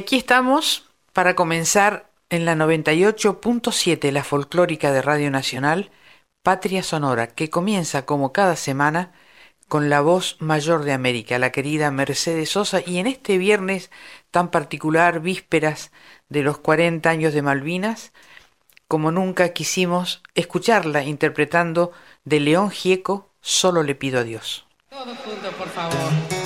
Aquí estamos para comenzar en la 98.7, la folclórica de Radio Nacional, Patria Sonora, que comienza como cada semana con la voz mayor de América, la querida Mercedes Sosa, y en este viernes tan particular, vísperas de los 40 años de Malvinas, como nunca quisimos escucharla interpretando de León Gieco, Solo le pido a Dios. Todo junto, por favor.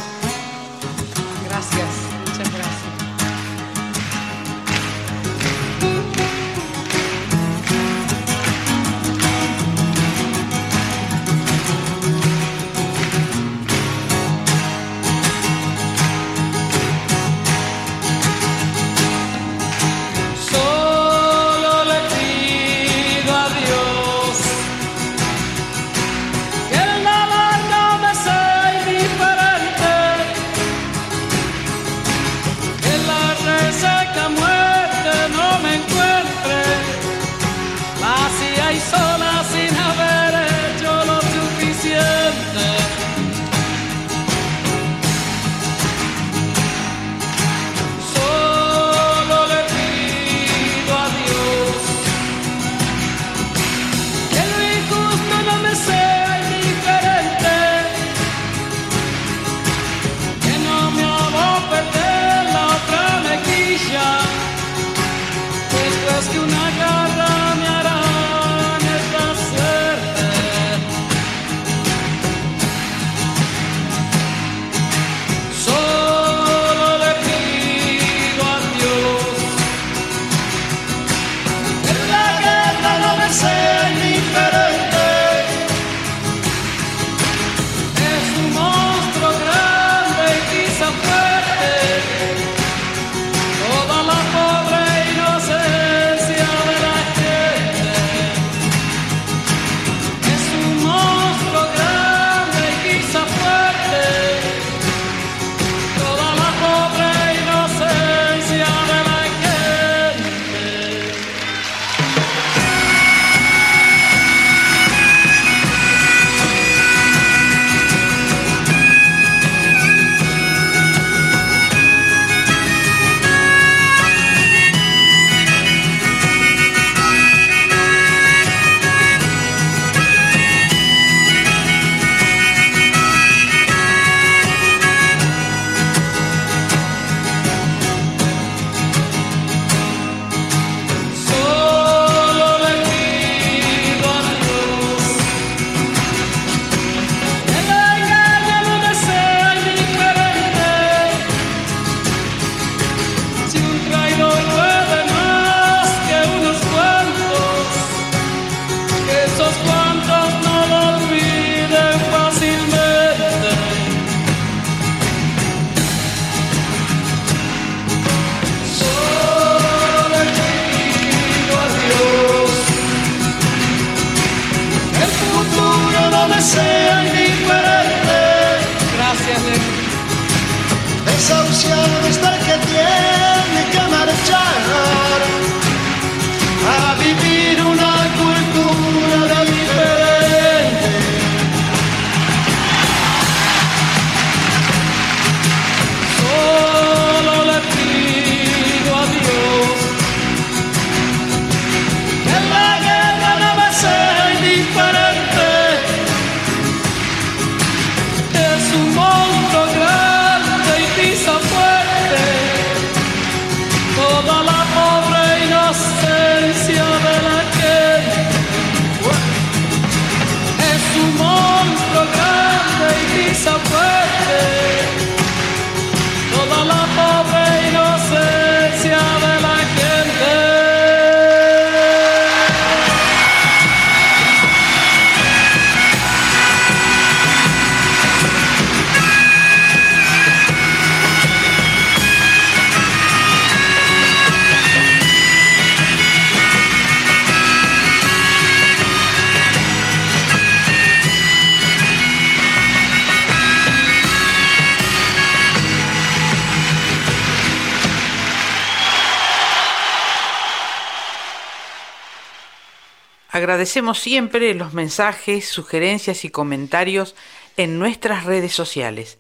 Agradecemos siempre los mensajes, sugerencias y comentarios en nuestras redes sociales.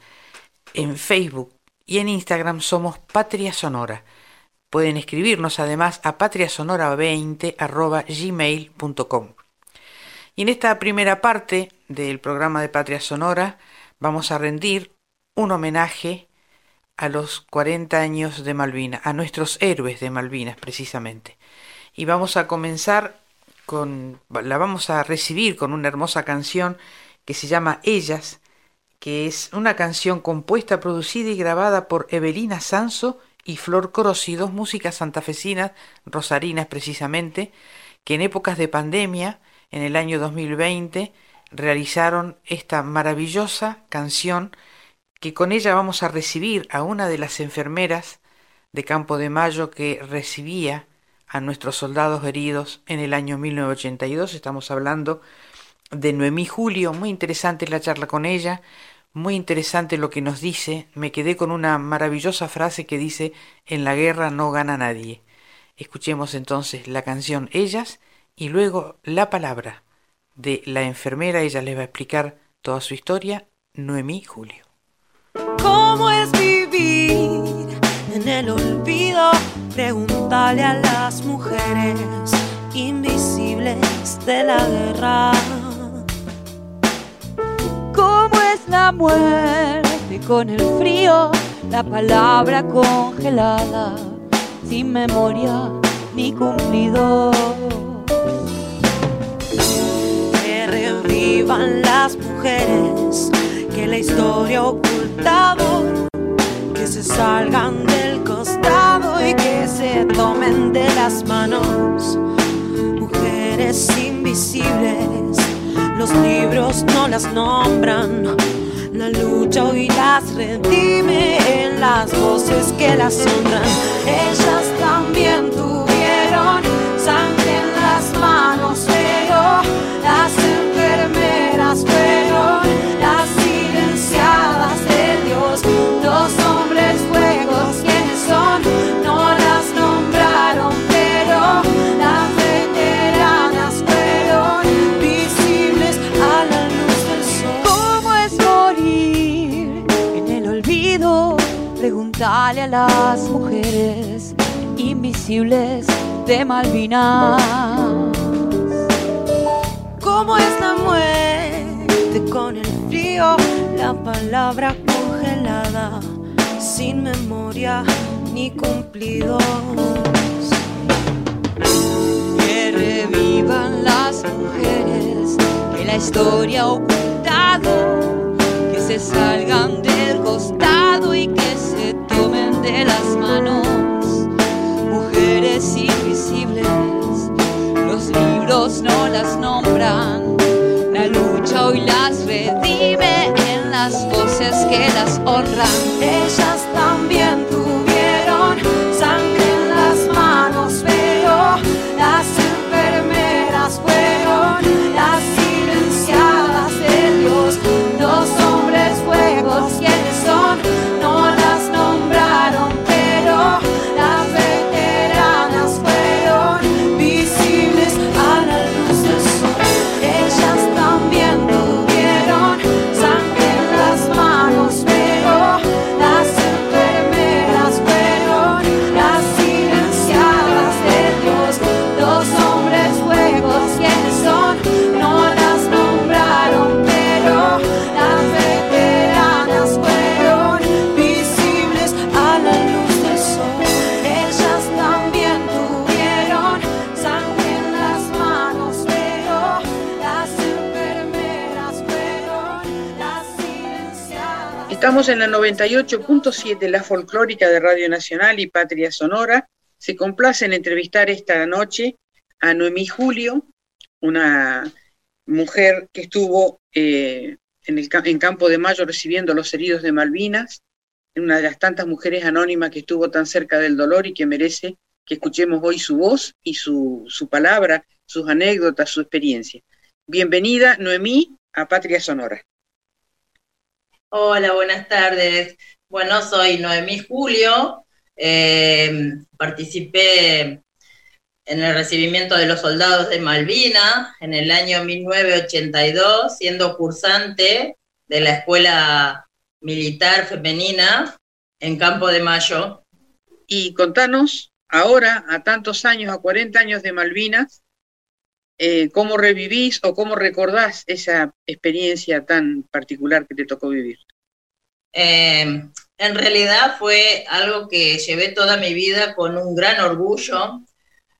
En Facebook y en Instagram somos Patria Sonora. Pueden escribirnos además a patriasonora20.gmail.com. Y en esta primera parte del programa de Patria Sonora vamos a rendir un homenaje a los 40 años de Malvinas, a nuestros héroes de Malvinas precisamente. Y vamos a comenzar con, la vamos a recibir con una hermosa canción que se llama Ellas, que es una canción compuesta, producida y grabada por Evelina Sanso y Flor Corosi, dos músicas santafesinas, rosarinas precisamente, que en épocas de pandemia, en el año 2020, realizaron esta maravillosa canción que con ella vamos a recibir a una de las enfermeras de Campo de Mayo que recibía a nuestros soldados heridos en el año 1982. Estamos hablando de Noemí Julio, muy interesante la charla con ella, muy interesante lo que nos dice. Me quedé con una maravillosa frase que dice, en la guerra no gana nadie. Escuchemos entonces la canción Ellas y luego la palabra de la enfermera. Ella les va a explicar toda su historia. Noemí Julio. ¿Cómo es vivir en el olvido? Pregúntale a las mujeres invisibles de la guerra. ¿Cómo es la muerte con el frío? La palabra congelada, sin memoria ni cumplido. Que revivan las mujeres que la historia ha ocultado, que se salgan del costado y que se tomen de las manos. Mujeres invisibles, los libros no las nombran. La lucha hoy las redime en las voces que las honran. Ellas también tuvieron sangre Preguntale a las mujeres invisibles de Malvinas. ¿Cómo es la muerte con el frío? La palabra congelada, sin memoria ni cumplidos. Que revivan las mujeres que la historia ha ocultado, que se salgan del costado y que se de las manos. Mujeres invisibles, los libros no las nombran. La lucha hoy las redime en las voces que las honran. Ellas Estamos en la 98.7, la folclórica de Radio Nacional y Patria Sonora. Se complace en entrevistar esta noche a Noemí Julio, una mujer que estuvo eh, en, el, Campo de Mayo recibiendo los heridos de Malvinas, una de las tantas mujeres anónimas que estuvo tan cerca del dolor y que merece que escuchemos hoy su voz y su, su palabra, sus anécdotas, su experiencia. Bienvenida, Noemí, a Patria Sonora. Hola, buenas tardes. Bueno, soy Noemí Julio. eh, participé en el recibimiento de los soldados de Malvina en el año 1982, siendo cursante de la Escuela Militar Femenina en Campo de Mayo. Y contanos, ahora, a tantos años, a 40 años de Malvinas, eh, ¿cómo revivís o cómo recordás esa experiencia tan particular que te tocó vivir? Eh, en realidad fue algo que llevé toda mi vida con un gran orgullo,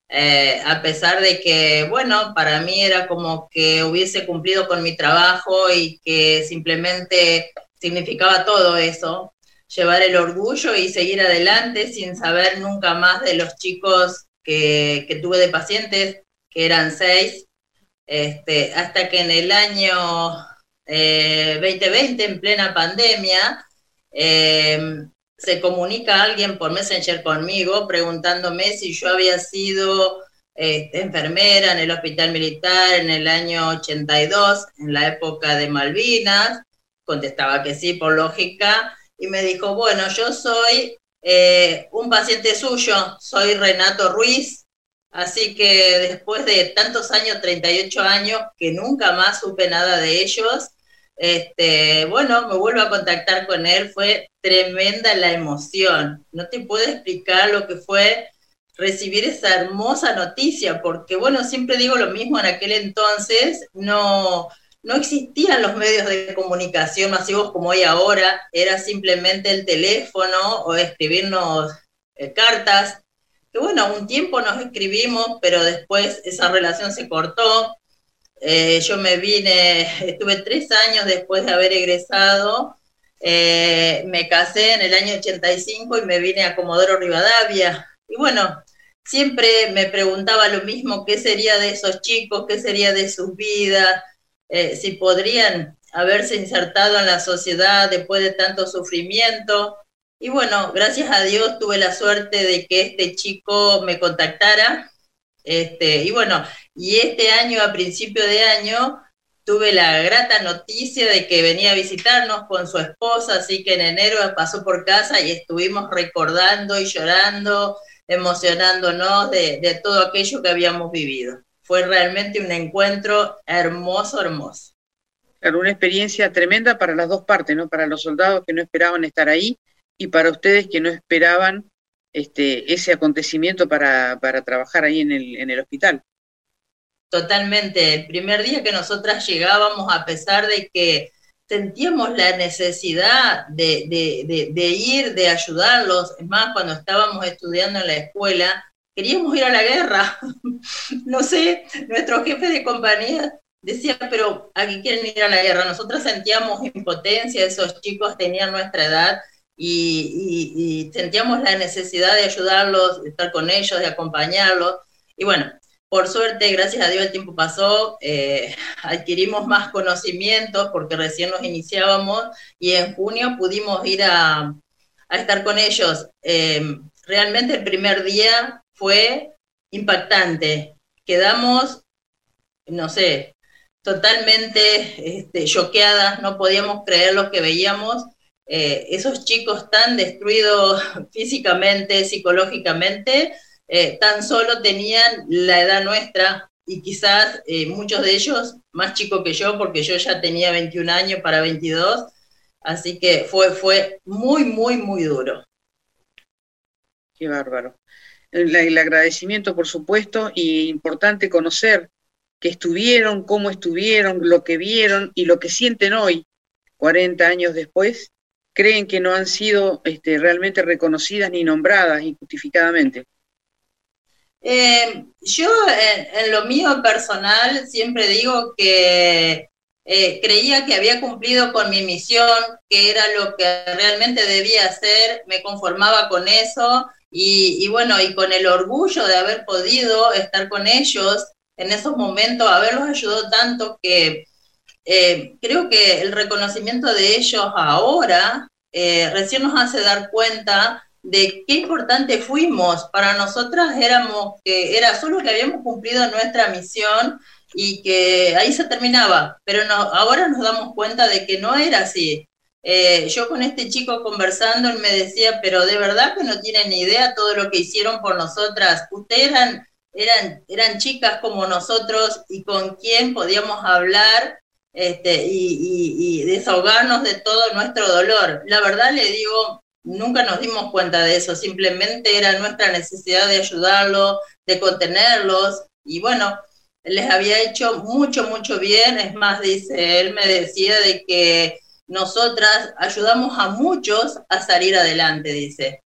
eh, a pesar de que, bueno, para mí era como que hubiese cumplido con mi trabajo y que simplemente significaba todo eso, llevar el orgullo y seguir adelante sin saber nunca más de los chicos que tuve de pacientes, que eran seis, este, hasta que en el año 2020, eh, en plena pandemia, eh, se comunica alguien por Messenger conmigo preguntándome si yo había sido este, enfermera en el hospital militar en el año 82, en la época de Malvinas. Contestaba que sí, por lógica, y me dijo, bueno, yo soy eh, un paciente suyo, soy Renato Ruiz, así que después de tantos años, 38 años, que nunca más supe nada de ellos, este, bueno, me vuelvo a contactar con él, fue tremenda la emoción. No te puedo explicar lo que fue recibir esa hermosa noticia, porque bueno, siempre digo lo mismo en aquel entonces, no, no existían los medios de comunicación masivos como hoy ahora, era simplemente el teléfono o escribirnos eh, cartas, que bueno, un tiempo nos escribimos, pero después esa relación se cortó. Eh, yo me vine, estuve tres años después de haber egresado, eh, me casé en el año 85 y me vine a Comodoro Rivadavia. Y bueno, siempre me preguntaba lo mismo, ¿qué sería de esos chicos? ¿Qué sería de sus vidas? Eh, si podrían haberse insertado en la sociedad después de tanto sufrimiento. Y bueno, gracias a Dios tuve la suerte de que este chico me contactara este, y bueno, y este año, a principio de año, tuve la grata noticia de que venía a visitarnos con su esposa, así que en enero pasó por casa y estuvimos recordando y llorando, emocionándonos de, de todo aquello que habíamos vivido. Fue realmente un encuentro hermoso, hermoso. Claro, una experiencia tremenda para las dos partes, ¿no? Para los soldados que no esperaban estar ahí y para ustedes que no esperaban este, ese acontecimiento para, trabajar ahí en el, en el hospital. Totalmente. El primer día que nosotras llegábamos, a pesar de que sentíamos la necesidad de, ir, de ayudarlos, es más, cuando estábamos estudiando en la escuela, queríamos ir a la guerra. no sé, nuestro jefe de compañía decía, pero ¿a qué quieren ir a la guerra? Nosotras sentíamos impotencia, esos chicos tenían nuestra edad y, sentíamos la necesidad de ayudarlos, de estar con ellos, de acompañarlos. Y bueno, por suerte, gracias a Dios el tiempo pasó, eh, adquirimos más conocimientos porque recién nos iniciábamos y en junio pudimos ir a, estar con ellos. Eh, realmente el primer día fue impactante. Quedamos, no sé, totalmente este, choqueadas, no podíamos creer lo que veíamos eh, esos chicos tan destruidos físicamente, psicológicamente, eh, tan solo tenían la edad nuestra y quizás eh, muchos de ellos más chicos que yo, porque yo ya tenía 21 años para 22, así que fue, fue muy, muy, muy duro. Qué bárbaro. El, el agradecimiento, por supuesto, y importante conocer que estuvieron, cómo estuvieron, lo que vieron y lo que sienten hoy, 40 años después, creen que no han sido este, realmente reconocidas ni nombradas injustificadamente? Eh, yo en, lo mío personal siempre digo que eh, creía que había cumplido con mi misión, que era lo que realmente debía hacer, me conformaba con eso y, bueno, y con el orgullo de haber podido estar con ellos en esos momentos, haberlos ayudado tanto que eh, creo que el reconocimiento de ellos ahora eh, recién nos hace dar cuenta de qué importante fuimos. Para nosotras éramos era solo que habíamos cumplido nuestra misión y que ahí se terminaba, pero no, ahora nos damos cuenta de que no era así. Eh, yo con este chico conversando, él me decía, pero de verdad que no tienen ni idea todo lo que hicieron por nosotras. Ustedes eran eran, eran chicas como nosotros y con quien podíamos hablar este, y, y, desahogarnos de todo nuestro dolor. La verdad le digo, nunca nos dimos cuenta de eso, simplemente era nuestra necesidad de ayudarlos, de contenerlos y bueno, les había hecho mucho, mucho bien. Es más, dice, él me decía de que nosotras ayudamos a muchos a salir adelante, dice.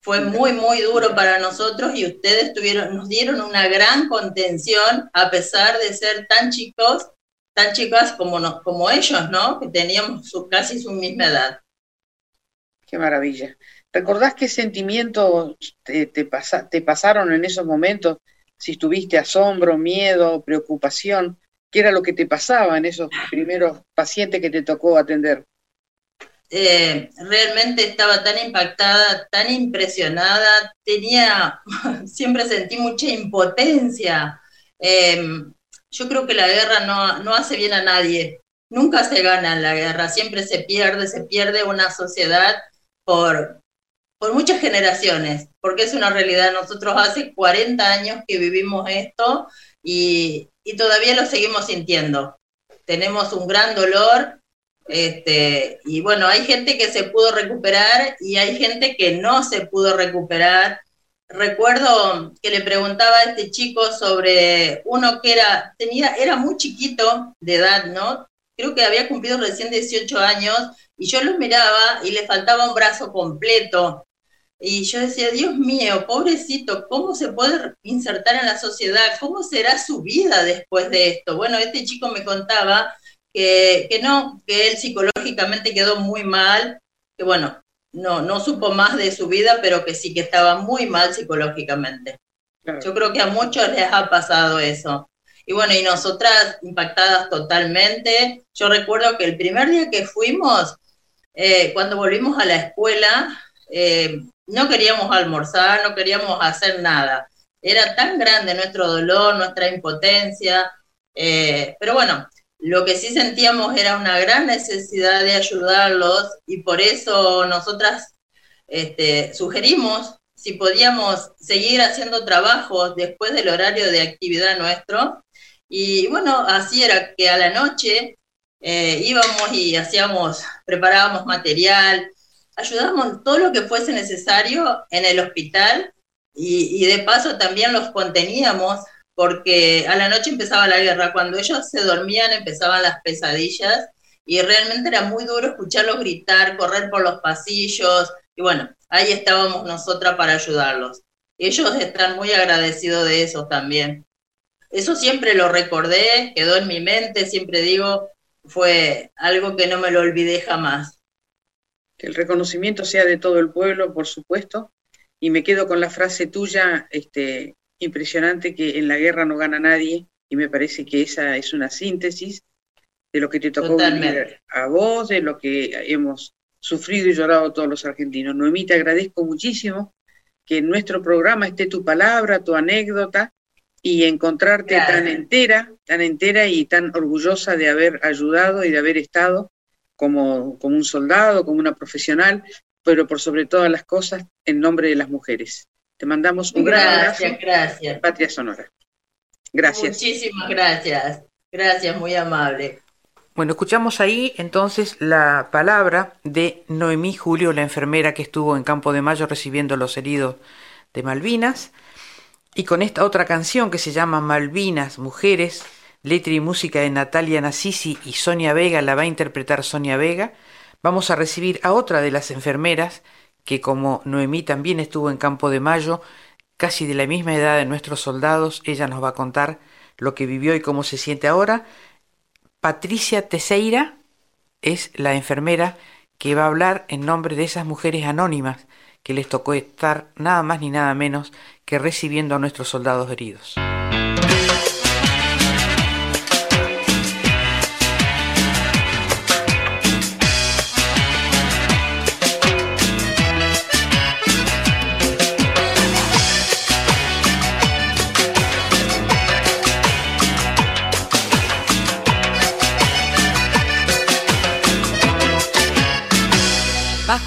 Fue muy, muy duro para nosotros y ustedes tuvieron, nos dieron una gran contención a pesar de ser tan chicos, tan chicas como, como ellos, ¿no? Que teníamos casi su misma edad. Qué maravilla. ¿Recordás qué sentimientos te, te, te pasaron en esos momentos? Si tuviste asombro, miedo, preocupación, ¿qué era lo que te pasaba en esos primeros pacientes que te tocó atender? Eh, realmente estaba tan impactada, tan impresionada, tenía, siempre sentí mucha impotencia. Em, yo creo que la guerra no, no hace bien a nadie, nunca se gana la guerra, siempre se pierde, se pierde una sociedad por, por muchas generaciones, porque es una realidad. Nosotros hace 40 años que vivimos esto y, y todavía lo seguimos sintiendo. Tenemos un gran dolor este, y bueno, hay gente que se pudo recuperar y hay gente que no se pudo recuperar. Recuerdo que le preguntaba a este chico sobre uno que era, tenía, era muy chiquito de edad, ¿no? Creo que había cumplido recién 18 años y yo lo miraba y le faltaba un brazo completo. Y yo decía, Dios mío, pobrecito, ¿cómo se puede insertar en la sociedad? ¿Cómo será su vida después de esto? Bueno, este chico me contaba que, no, que él psicológicamente quedó muy mal, que bueno, no, no supo más de su vida, pero que sí que estaba muy mal psicológicamente. Yo creo que a muchos les ha pasado eso. Y bueno, y nosotras impactadas totalmente. Yo recuerdo que el primer día que fuimos, eh, cuando volvimos a la escuela, eh, no queríamos almorzar, no queríamos hacer nada. Era tan grande nuestro dolor, nuestra impotencia. Eh, pero bueno, lo que sí sentíamos era una gran necesidad de ayudarlos y por eso nosotras este, sugerimos si podíamos seguir haciendo trabajos después del horario de actividad nuestro. Y bueno, así era que a la noche eh, íbamos y hacíamos, preparábamos material, ayudábamos todo lo que fuese necesario en el hospital y, y de paso también los conteníamos porque a la noche empezaba la guerra, cuando ellos se dormían empezaban las pesadillas y realmente era muy duro escucharlos gritar, correr por los pasillos y bueno, ahí estábamos nosotras para ayudarlos. Ellos están muy agradecidos de eso también. Eso siempre lo recordé, quedó en mi mente, siempre digo, fue algo que no me lo olvidé jamás. Que el reconocimiento sea de todo el pueblo, por supuesto, y me quedo con la frase tuya, este, impresionante que en la guerra no gana nadie y me parece que esa es una síntesis de lo que te tocó vivir a vos, de lo que hemos sufrido y llorado todos los argentinos. Noemí, te agradezco muchísimo que en nuestro programa esté tu palabra, tu anécdota y encontrarte tan entera, tan entera y tan orgullosa de haber ayudado y de haber estado como, como un soldado, como una profesional, pero por sobre todas las cosas en nombre de las mujeres. Te mandamos un gran abrazo. Gracias, Patria Sonora. Gracias. Muchísimas gracias. Gracias, muy amable. Bueno, escuchamos ahí entonces la palabra de Noemí Julio, la enfermera que estuvo en Campo de Mayo recibiendo los heridos de Malvinas, y con esta otra canción que se llama Malvinas, Mujeres, letra y música de Natalia Nasisi y Sonia Vega, la va a interpretar Sonia Vega, vamos a recibir a otra de las enfermeras que como Noemí también estuvo en Campo de Mayo, casi de la misma edad de nuestros soldados, ella nos va a contar lo que vivió y cómo se siente ahora. Patricia Teseira es la enfermera que va a hablar en nombre de esas mujeres anónimas que les tocó estar nada más ni nada menos que recibiendo a nuestros soldados heridos.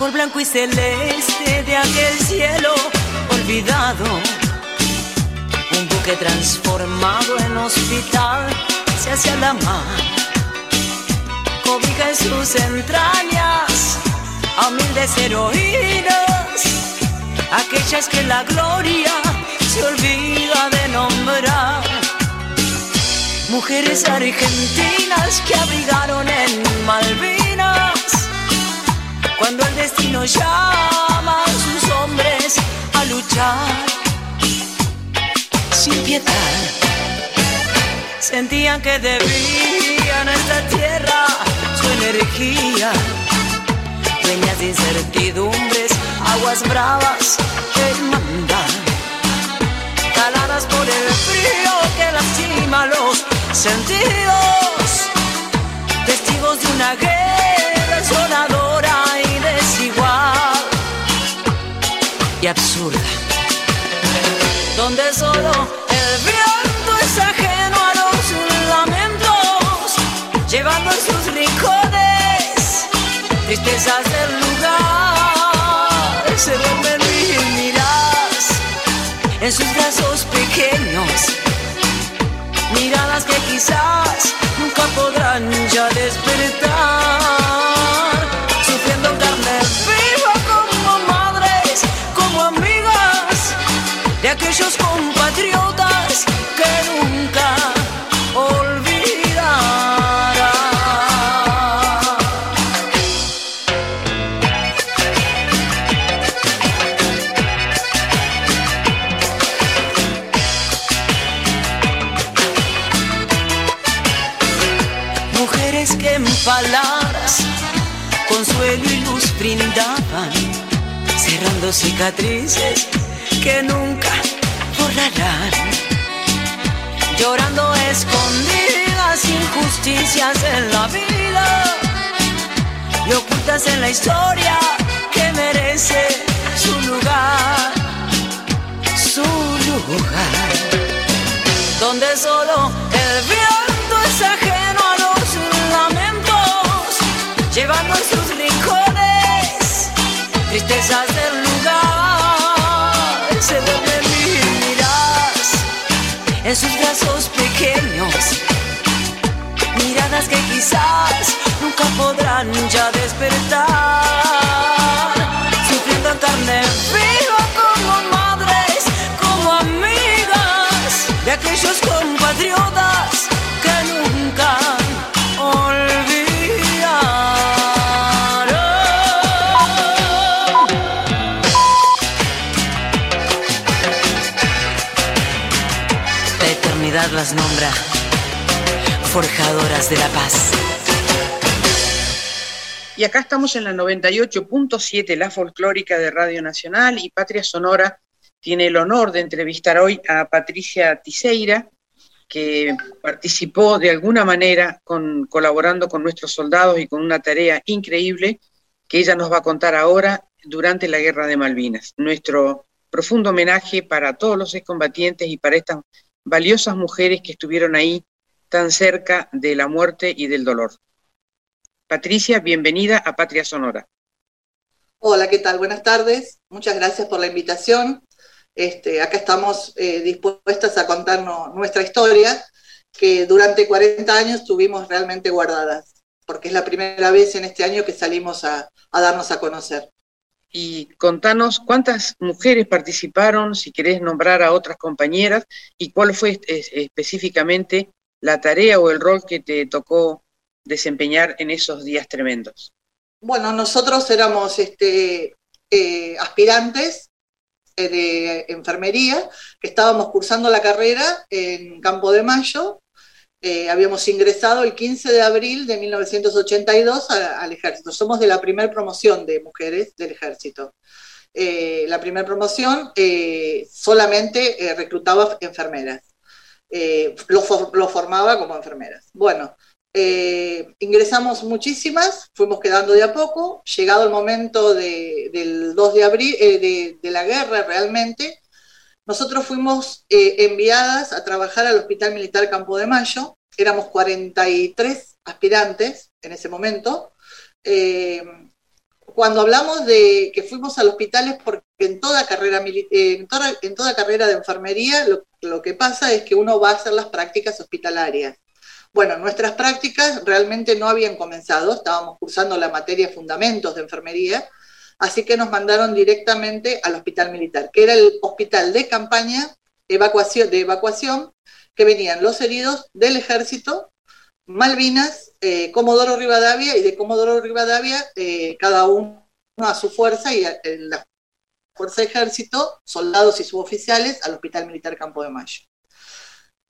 El blanco y celeste de aquel cielo olvidado. Un que transformado en hospital se hacia la mar. Cobija en sus entrañas a humildes heroínas, aquellas que la gloria se olvida de nombrar. Mujeres argentinas que abrigaron en Malvinas cuando destino llama a sus hombres a luchar sin piedad. Sentían que debían a esta tierra su energía. Dueñas de incertidumbres, aguas bravas que mandan. Caladas por el frío que lastima los sentidos. Testigos de una guerra absurda donde solo el viento es ajeno a los lamentos, llevando sus rincones tristezas del lugar. Se mil miradas en sus brazos pequeños, miradas que quizás nunca podrán ya despertar. Llorando escondidas injusticias en la vida y ocultas en la historia que merece su lugar, su lugar. Donde solo el viento es ajeno a los lamentos, llevando en sus rincones tristezas del en sus brazos pequeños. Miradas que quizás nunca podrán ya despertar. Sufriendo en carne viva como madres, como amigas de aquellos compatriotas las nombra forjadoras de la paz. Y acá estamos en la 98.7, la folclórica de Radio Nacional y Patria Sonora tiene el honor de entrevistar hoy a Patricia Tiseira, que participó de alguna manera con, colaborando con nuestros soldados y con una tarea increíble que ella nos va a contar ahora durante la Guerra de Malvinas. Nuestro profundo homenaje para todos los excombatientes y para estas valiosas mujeres que estuvieron ahí tan cerca de la muerte y del dolor. Patricia, bienvenida a Patria Sonora. Hola, ¿qué tal? Buenas tardes. Muchas gracias por la invitación. Este, acá estamos eh, dispuestas a contarnos nuestra historia, que durante 40 años tuvimos realmente guardadas, porque es la primera vez en este año que salimos a darnos a conocer y contanos cuántas mujeres participaron, si querés nombrar a otras compañeras, y cuál fue específicamente la tarea o el rol que te tocó desempeñar en esos días tremendos. Bueno, nosotros éramos este, eh, aspirantes eh, de enfermería, que estábamos cursando la carrera en Campo de Mayo, eh, habíamos ingresado el 15 de abril de 1982 al ejército. Somos de la primera promoción de mujeres del ejército. Eh, la primera promoción eh, solamente reclutaba enfermeras. Lo, formaba como enfermeras. Bueno, ingresamos muchísimas, fuimos quedando de a poco. Llegado el momento del 2 de abril, de, la guerra realmente, nosotros fuimos eh, enviadas a trabajar al Hospital Militar Campo de Mayo, éramos 43 aspirantes en ese momento. Eh, cuando hablamos de que fuimos al hospital es porque en toda carrera, toda, en toda carrera de enfermería lo, lo que pasa es que uno va a hacer las prácticas hospitalarias. Bueno, nuestras prácticas realmente no habían comenzado, estábamos cursando la materia Fundamentos de Enfermería, así que nos mandaron directamente al Hospital Militar, que era el hospital de campaña evacuación, de evacuación que venían los heridos del ejército, Malvinas, eh, Comodoro Rivadavia y de Comodoro Rivadavia eh, cada uno a su fuerza y la fuerza de ejército, soldados y suboficiales al Hospital Militar Campo de Mayo.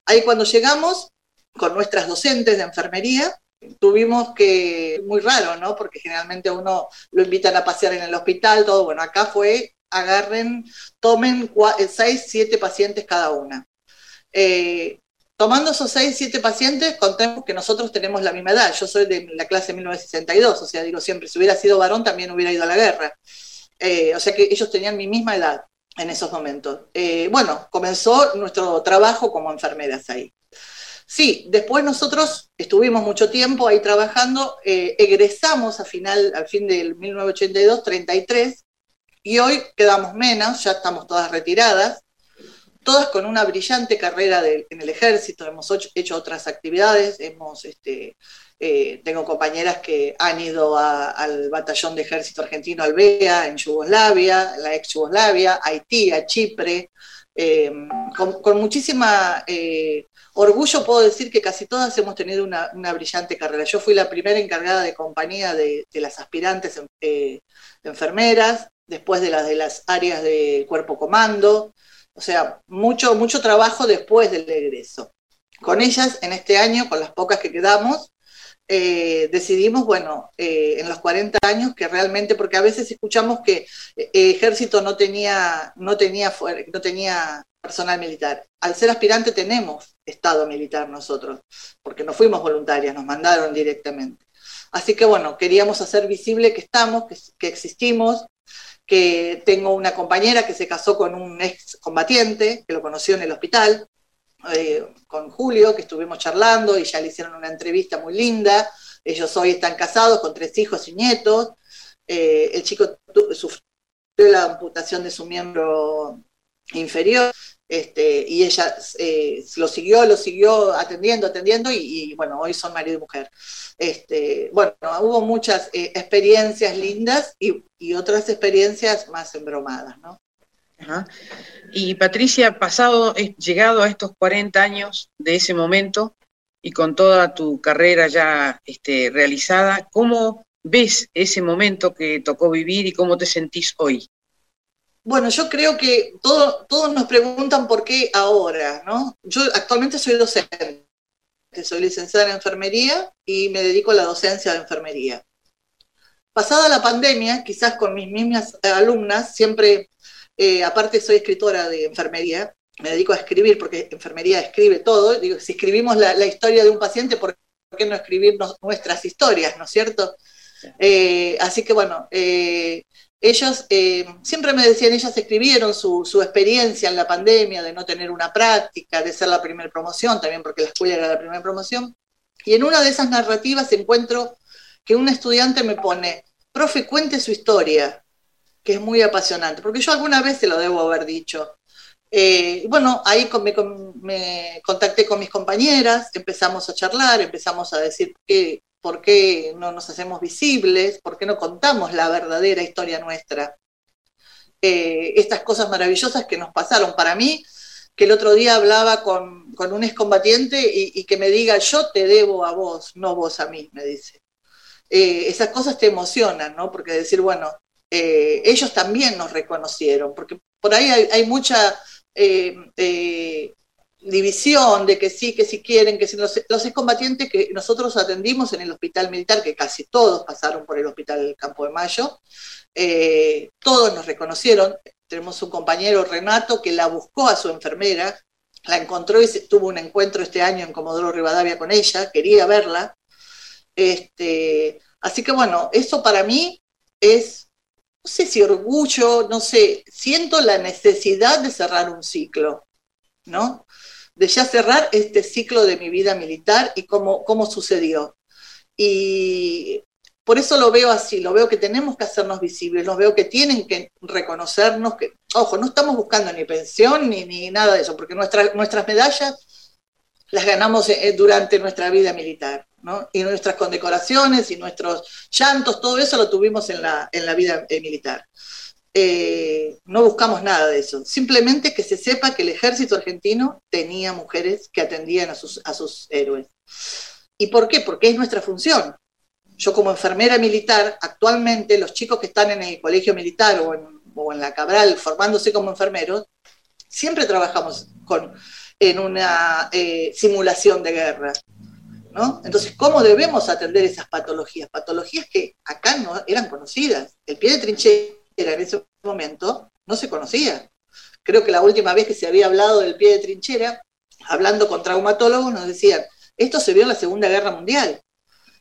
Ahí cuando llegamos, con nuestras docentes de enfermería, tuvimos que, muy raro, ¿no? Porque generalmente uno lo invitan a pasear en el hospital, todo, bueno, acá fue, agarren, tomen eh, seis, siete pacientes cada una. Eh, tomando esos seis, siete pacientes, contemos que nosotros tenemos la misma edad. Yo soy de la clase 1962, o sea, digo siempre, si hubiera sido varón también hubiera ido a la guerra. Eh, o sea que ellos tenían mi misma edad en esos momentos. bueno, comenzó nuestro trabajo como enfermeras ahí. Sí, después nosotros estuvimos mucho tiempo ahí trabajando, eh, egresamos a final, al fin del 1982, 33, y hoy quedamos menos, ya estamos todas retiradas, todas con una brillante carrera en el ejército, hemos hecho otras actividades, hemos, este, eh, tengo compañeras que han ido al batallón de ejército argentino Albea en Yugoslavia, la ex Yugoslavia, Haití, a Chipre, eh, con, muchísima eh, orgullo puedo decir que casi todas hemos tenido una, brillante carrera. Yo fui la primera encargada de compañía de, las aspirantes eh, enfermeras, después de las de las áreas de cuerpo comando, o sea, mucho, mucho trabajo después del egreso. Con ellas, en este año, con las pocas que quedamos, eh, decidimos, bueno, eh, en los 40 años, que realmente, porque a veces escuchamos que eh, ejército no tenía, no, tenía, no tenía personal militar. Al ser aspirante tenemos estado militar nosotros, porque no fuimos voluntarias, nos mandaron directamente. Así que bueno, queríamos hacer visible que estamos, que, que existimos, que tengo una compañera que se casó con un ex combatiente, que lo conoció en el hospital, eh, con Julio, que estuvimos charlando y ya le hicieron una entrevista muy linda. Ellos hoy están casados con tres hijos y nietos. Eh, el chico sufrió la amputación de su miembro inferior este, y ella eh, lo siguió, lo siguió atendiendo, atendiendo y, bueno, hoy son marido y mujer. Este, bueno, hubo muchas experiencias lindas y, otras experiencias más embromadas, ¿no? Y Patricia, pasado, llegado a estos 40 años de ese momento y con toda tu carrera ya este, realizada, ¿cómo ves ese momento que tocó vivir y cómo te sentís hoy? Bueno, yo creo que todos nos preguntan por qué ahora, ¿no? Yo actualmente soy docente, soy licenciada en enfermería y me dedico a la docencia de enfermería. Pasada la pandemia, quizás con mis mismas alumnas, siempre eh, aparte soy escritora de enfermería, me dedico a escribir porque enfermería escribe todo. Digo, si escribimos la, historia de un paciente, ¿por qué no escribir nuestras historias, no es cierto? Eh, así que bueno, eh, ellos siempre me decían, ellas escribieron su, experiencia en la pandemia de no tener una práctica, de ser la primera promoción, también porque la escuela era la primera promoción. Y en una de esas narrativas encuentro que un estudiante me pone, profe, cuente su historia que es muy apasionante, porque yo alguna vez se lo debo haber dicho. Eh, bueno, ahí me, contacté con mis compañeras, empezamos a charlar, empezamos a decir por qué no nos hacemos visibles, por qué no contamos la verdadera historia nuestra. Eh, estas cosas maravillosas que nos pasaron. Para mí, que el otro día hablaba con, un excombatiente y, que me diga, yo te debo a vos, no vos a mí, me dice. Eh, esas cosas te emocionan, ¿no? Porque decir, bueno, eh, ellos también nos reconocieron, porque por ahí hay, mucha división de que sí, que sí quieren, que sí, los, los excombatientes que nosotros atendimos en el hospital militar, que casi todos pasaron por el hospital Campo de Mayo, todos nos reconocieron. Tenemos un compañero, Renato, que la buscó a su enfermera, la encontró y tuvo un encuentro este año en Comodoro Rivadavia con ella, quería verla. Este, así que bueno, eso para mí es no sé si orgullo, no sé, siento la necesidad de cerrar un ciclo, ¿no? De ya cerrar este ciclo de mi vida militar y cómo, cómo sucedió. Y por eso lo veo así, lo veo que tenemos que hacernos visibles, lo veo que tienen que reconocernos, que, ojo, no estamos buscando ni pensión ni, ni nada de eso, porque nuestras nuestras medallas las ganamos eh, durante nuestra vida militar, ¿no? Y nuestras condecoraciones y nuestros llantos, todo eso lo tuvimos en la, en la vida eh, militar. Eh, no buscamos nada de eso, simplemente que se sepa que el ejército argentino tenía mujeres que atendían a sus, a sus héroes. ¿Y por qué? Porque es nuestra función. Yo como enfermera militar, actualmente los chicos que están en el colegio militar o en, la Cabral formándose como enfermeros, siempre trabajamos con, en una eh, simulación de guerra. ¿no? Entonces, ¿cómo debemos atender esas patologías? Patologías que acá no eran conocidas. El pie de trinchera en ese momento no se conocía. Creo que la última vez que se había hablado del pie de trinchera, hablando con traumatólogos, nos decían, esto se vio en la Segunda Guerra Mundial.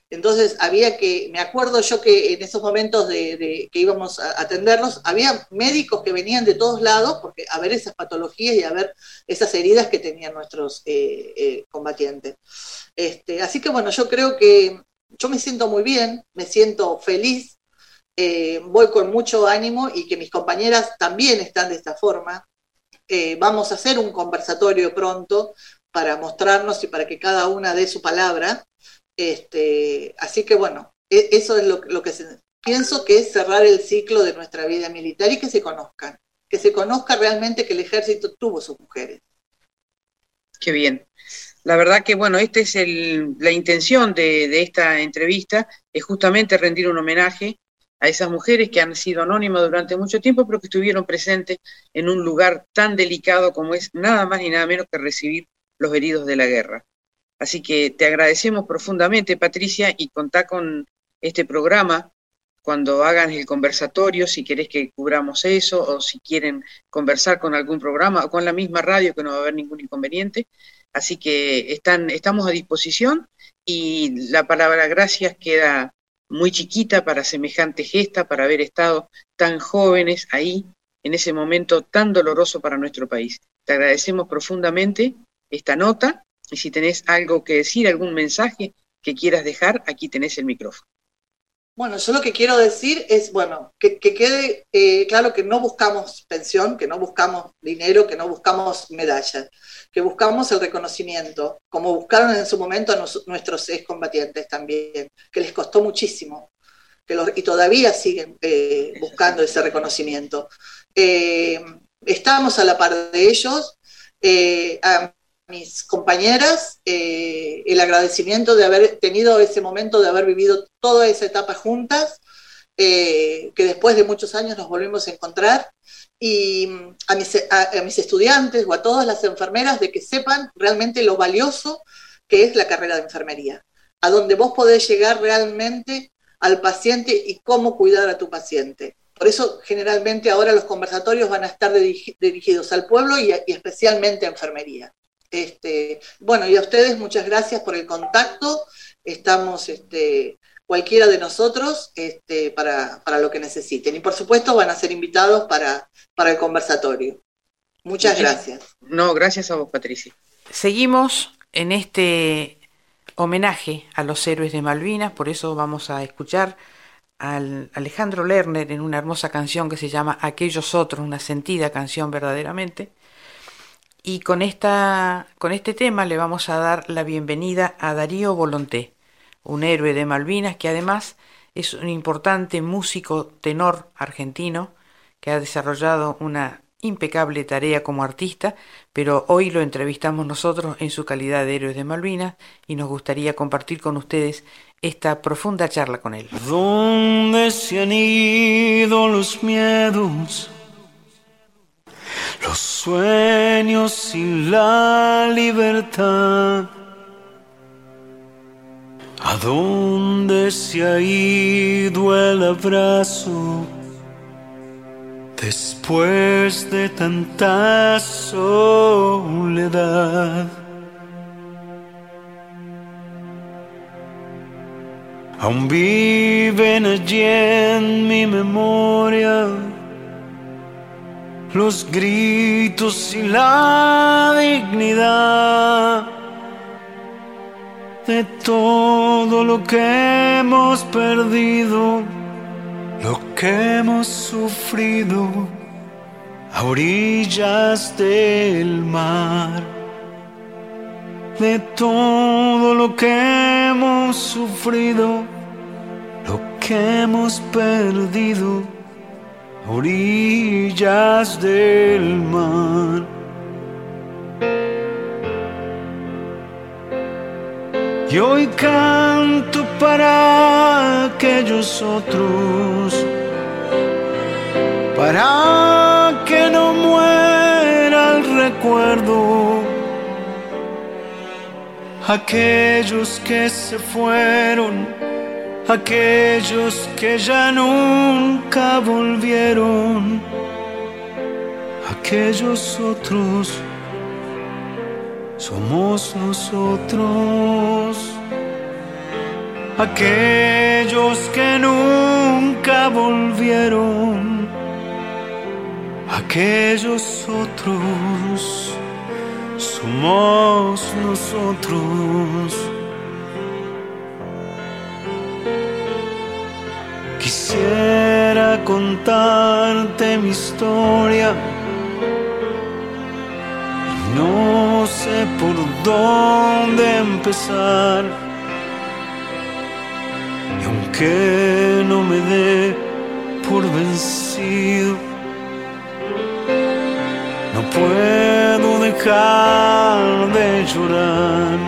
Entonces había que, me acuerdo yo que en esos momentos de, que íbamos a atenderlos, había médicos que venían de todos lados porque a ver esas patologías y a ver esas heridas que tenían nuestros eh, eh, combatientes. Este, así que bueno, yo creo que yo me siento muy bien, me siento feliz, eh, voy con mucho ánimo y que mis compañeras también están de esta forma. vamos a hacer un conversatorio pronto para mostrarnos y para que cada una dé su palabra este, así que bueno, e, eso es lo, que pienso que es cerrar el ciclo de nuestra vida militar y que se conozcan, que se conozca realmente que el ejército tuvo sus mujeres. Qué bien. La verdad que, bueno, esta es la intención de, esta entrevista, es justamente rendir un homenaje a esas mujeres que han sido anónimas durante mucho tiempo, pero que estuvieron presentes en un lugar tan delicado como es nada más y nada menos que recibir los heridos de la guerra. Así que te agradecemos profundamente, Patricia, y contá con este programa cuando hagan el conversatorio, si querés que cubramos eso, o si quieren conversar con algún programa, o con la misma radio, que no va a haber ningún inconveniente. Así que están, estamos a disposición y la palabra gracias queda muy chiquita para semejante gesta, para haber estado tan jóvenes ahí, en ese momento tan doloroso para nuestro país. Te agradecemos profundamente esta nota y si tenés algo que decir, algún mensaje que quieras dejar, aquí tenés el micrófono. Bueno, yo lo que quiero decir es, bueno, que, quede eh, claro que no buscamos pensión, que no buscamos dinero, que no buscamos medallas, que buscamos el reconocimiento, como buscaron en su momento a nuestros excombatientes también, que les costó muchísimo, que y todavía siguen eh, buscando ese reconocimiento. Eh, estamos a la par de ellos mis compañeras eh, el agradecimiento de haber tenido ese momento, de haber vivido toda esa etapa juntas, eh, que después de muchos años nos volvimos a encontrar, y a mis, a mis, estudiantes o a todas las enfermeras de que sepan realmente lo valioso que es la carrera de enfermería, a donde vos podés llegar realmente al paciente y cómo cuidar a tu paciente. Por eso generalmente ahora los conversatorios van a estar dirigidos al pueblo y, y especialmente a enfermería. Este, bueno, y a ustedes muchas gracias por el contacto. Estamos este, cualquiera de nosotros este, para, lo que necesiten. Y por supuesto van a ser invitados para, para el conversatorio. Muchas gracias. No, gracias a vos, Patricia. Seguimos en este homenaje a los héroes de Malvinas, por eso vamos a escuchar al Alejandro Lerner en una hermosa canción que se llama Aquellos Otros, una sentida canción verdaderamente. Y con, esta, con este tema le vamos a dar la bienvenida a Darío Volonté, un héroe de Malvinas que además es un importante músico tenor argentino que ha desarrollado una impecable tarea como artista, pero hoy lo entrevistamos nosotros en su calidad de héroe de Malvinas y nos gustaría compartir con ustedes esta profunda charla con él. ¿Dónde se han ido los miedos? Los sueños y la libertad. ¿A dónde se ha ido el abrazo después de tanta soledad? Aún viven allí en mi memoria los gritos y la dignidad de todo lo que hemos perdido, lo que hemos sufrido a orillas del mar. De todo lo que hemos sufrido, lo que hemos perdido orillas del mar. Y hoy canto para aquellos otros, para que no muera el recuerdo, aquellos que se fueron, aquellos que ya nunca volvieron, aquellos otros. Somos nosotros, aquellos que nunca volvieron, aquellos otros, somos nosotros. Quisiera contarte mi historia no sé por dónde empezar. Y aunque no me dé por vencido, no puedo dejar de llorar.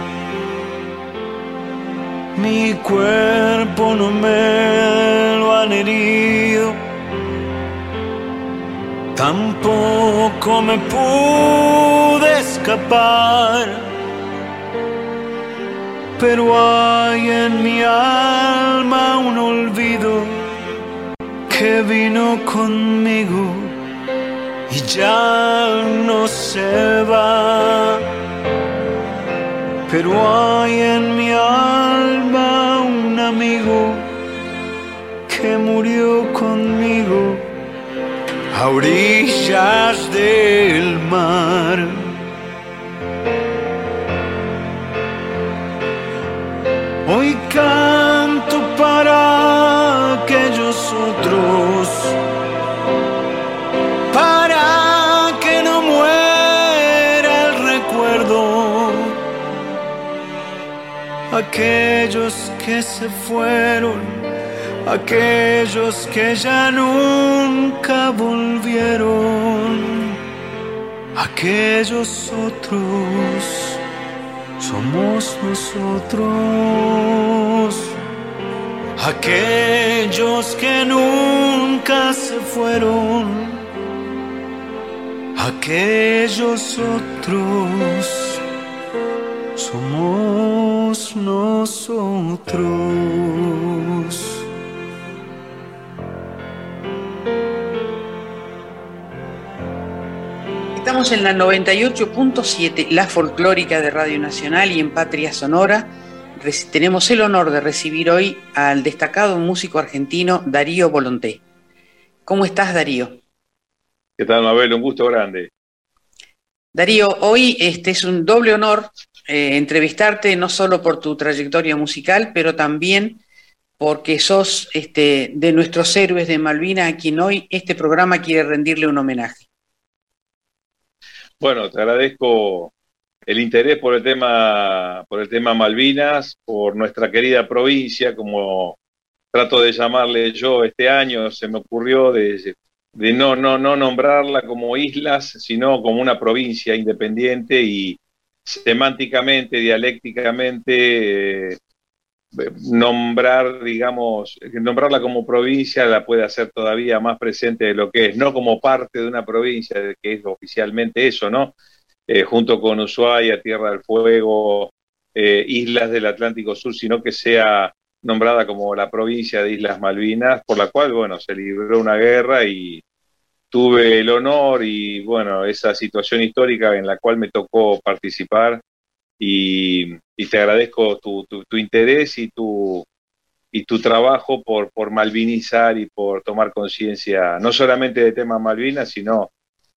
Mi cuerpo no me han herido Tampoco me pude escapar, pero hay en mi alma un olvido que vino conmigo y ya no se va. Pero hay en mi alma un amigo que murió conmigo a orillas del mar. Hoy canto para aquellos otros, para que no muera el recuerdo, aquellos que se fueron aquellos que ya nunca volvieron, aquellos otros. Somos nosotros, aquellos que nunca se fueron, aquellos otros. Somos nosotros. Estamos en la 98.7, la folclórica de Radio Nacional y en Patria Sonora. Tenemos el honor de recibir hoy al destacado músico argentino Darío Volonté. ¿Cómo estás, Darío? ¿Qué tal, Mabel? Un gusto grande. Darío, hoy este es un doble honor eh, entrevistarte, no solo por tu trayectoria musical, pero también porque sos este, de nuestros héroes de Malvina, a quien hoy este programa quiere rendirle un homenaje. Bueno, te agradezco el interés por el tema, por el tema Malvinas, por nuestra querida provincia, como trato de llamarle yo este año, se me ocurrió de, no, no, no nombrarla como islas, sino como una provincia independiente y semánticamente, dialécticamente, eh, nombrar, digamos, nombrarla como provincia la puede hacer todavía más presente de lo que es, no como parte de una provincia, que es oficialmente eso, ¿no? Eh, junto con Ushuaia, Tierra del Fuego, eh, Islas del Atlántico Sur, sino que sea nombrada como la provincia de Islas Malvinas, por la cual, bueno, se libró una guerra y tuve el honor y, bueno, esa situación histórica en la cual me tocó participar y, te agradezco tu, interés y tu, y tu trabajo por, por malvinizar y por tomar conciencia, no solamente de tema Malvinas, sino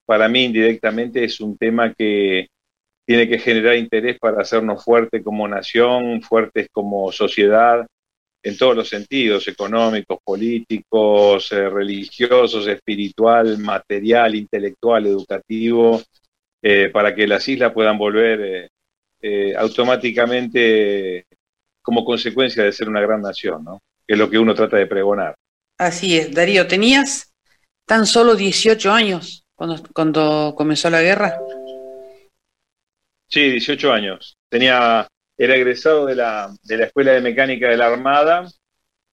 para mí indirectamente es un tema que tiene que generar interés para hacernos fuertes como nación, fuertes como sociedad, en todos los sentidos, económicos, políticos, eh, religiosos, espiritual, material, intelectual, educativo, eh, para que las islas puedan volver eh, automáticamente como consecuencia de ser una gran nación, ¿no? que es lo que uno trata de pregonar. Así es, Darío, tenías tan solo 18 años cuando, cuando comenzó la guerra. Sí, 18 años. Tenía, era egresado de la, de la Escuela de Mecánica de la Armada,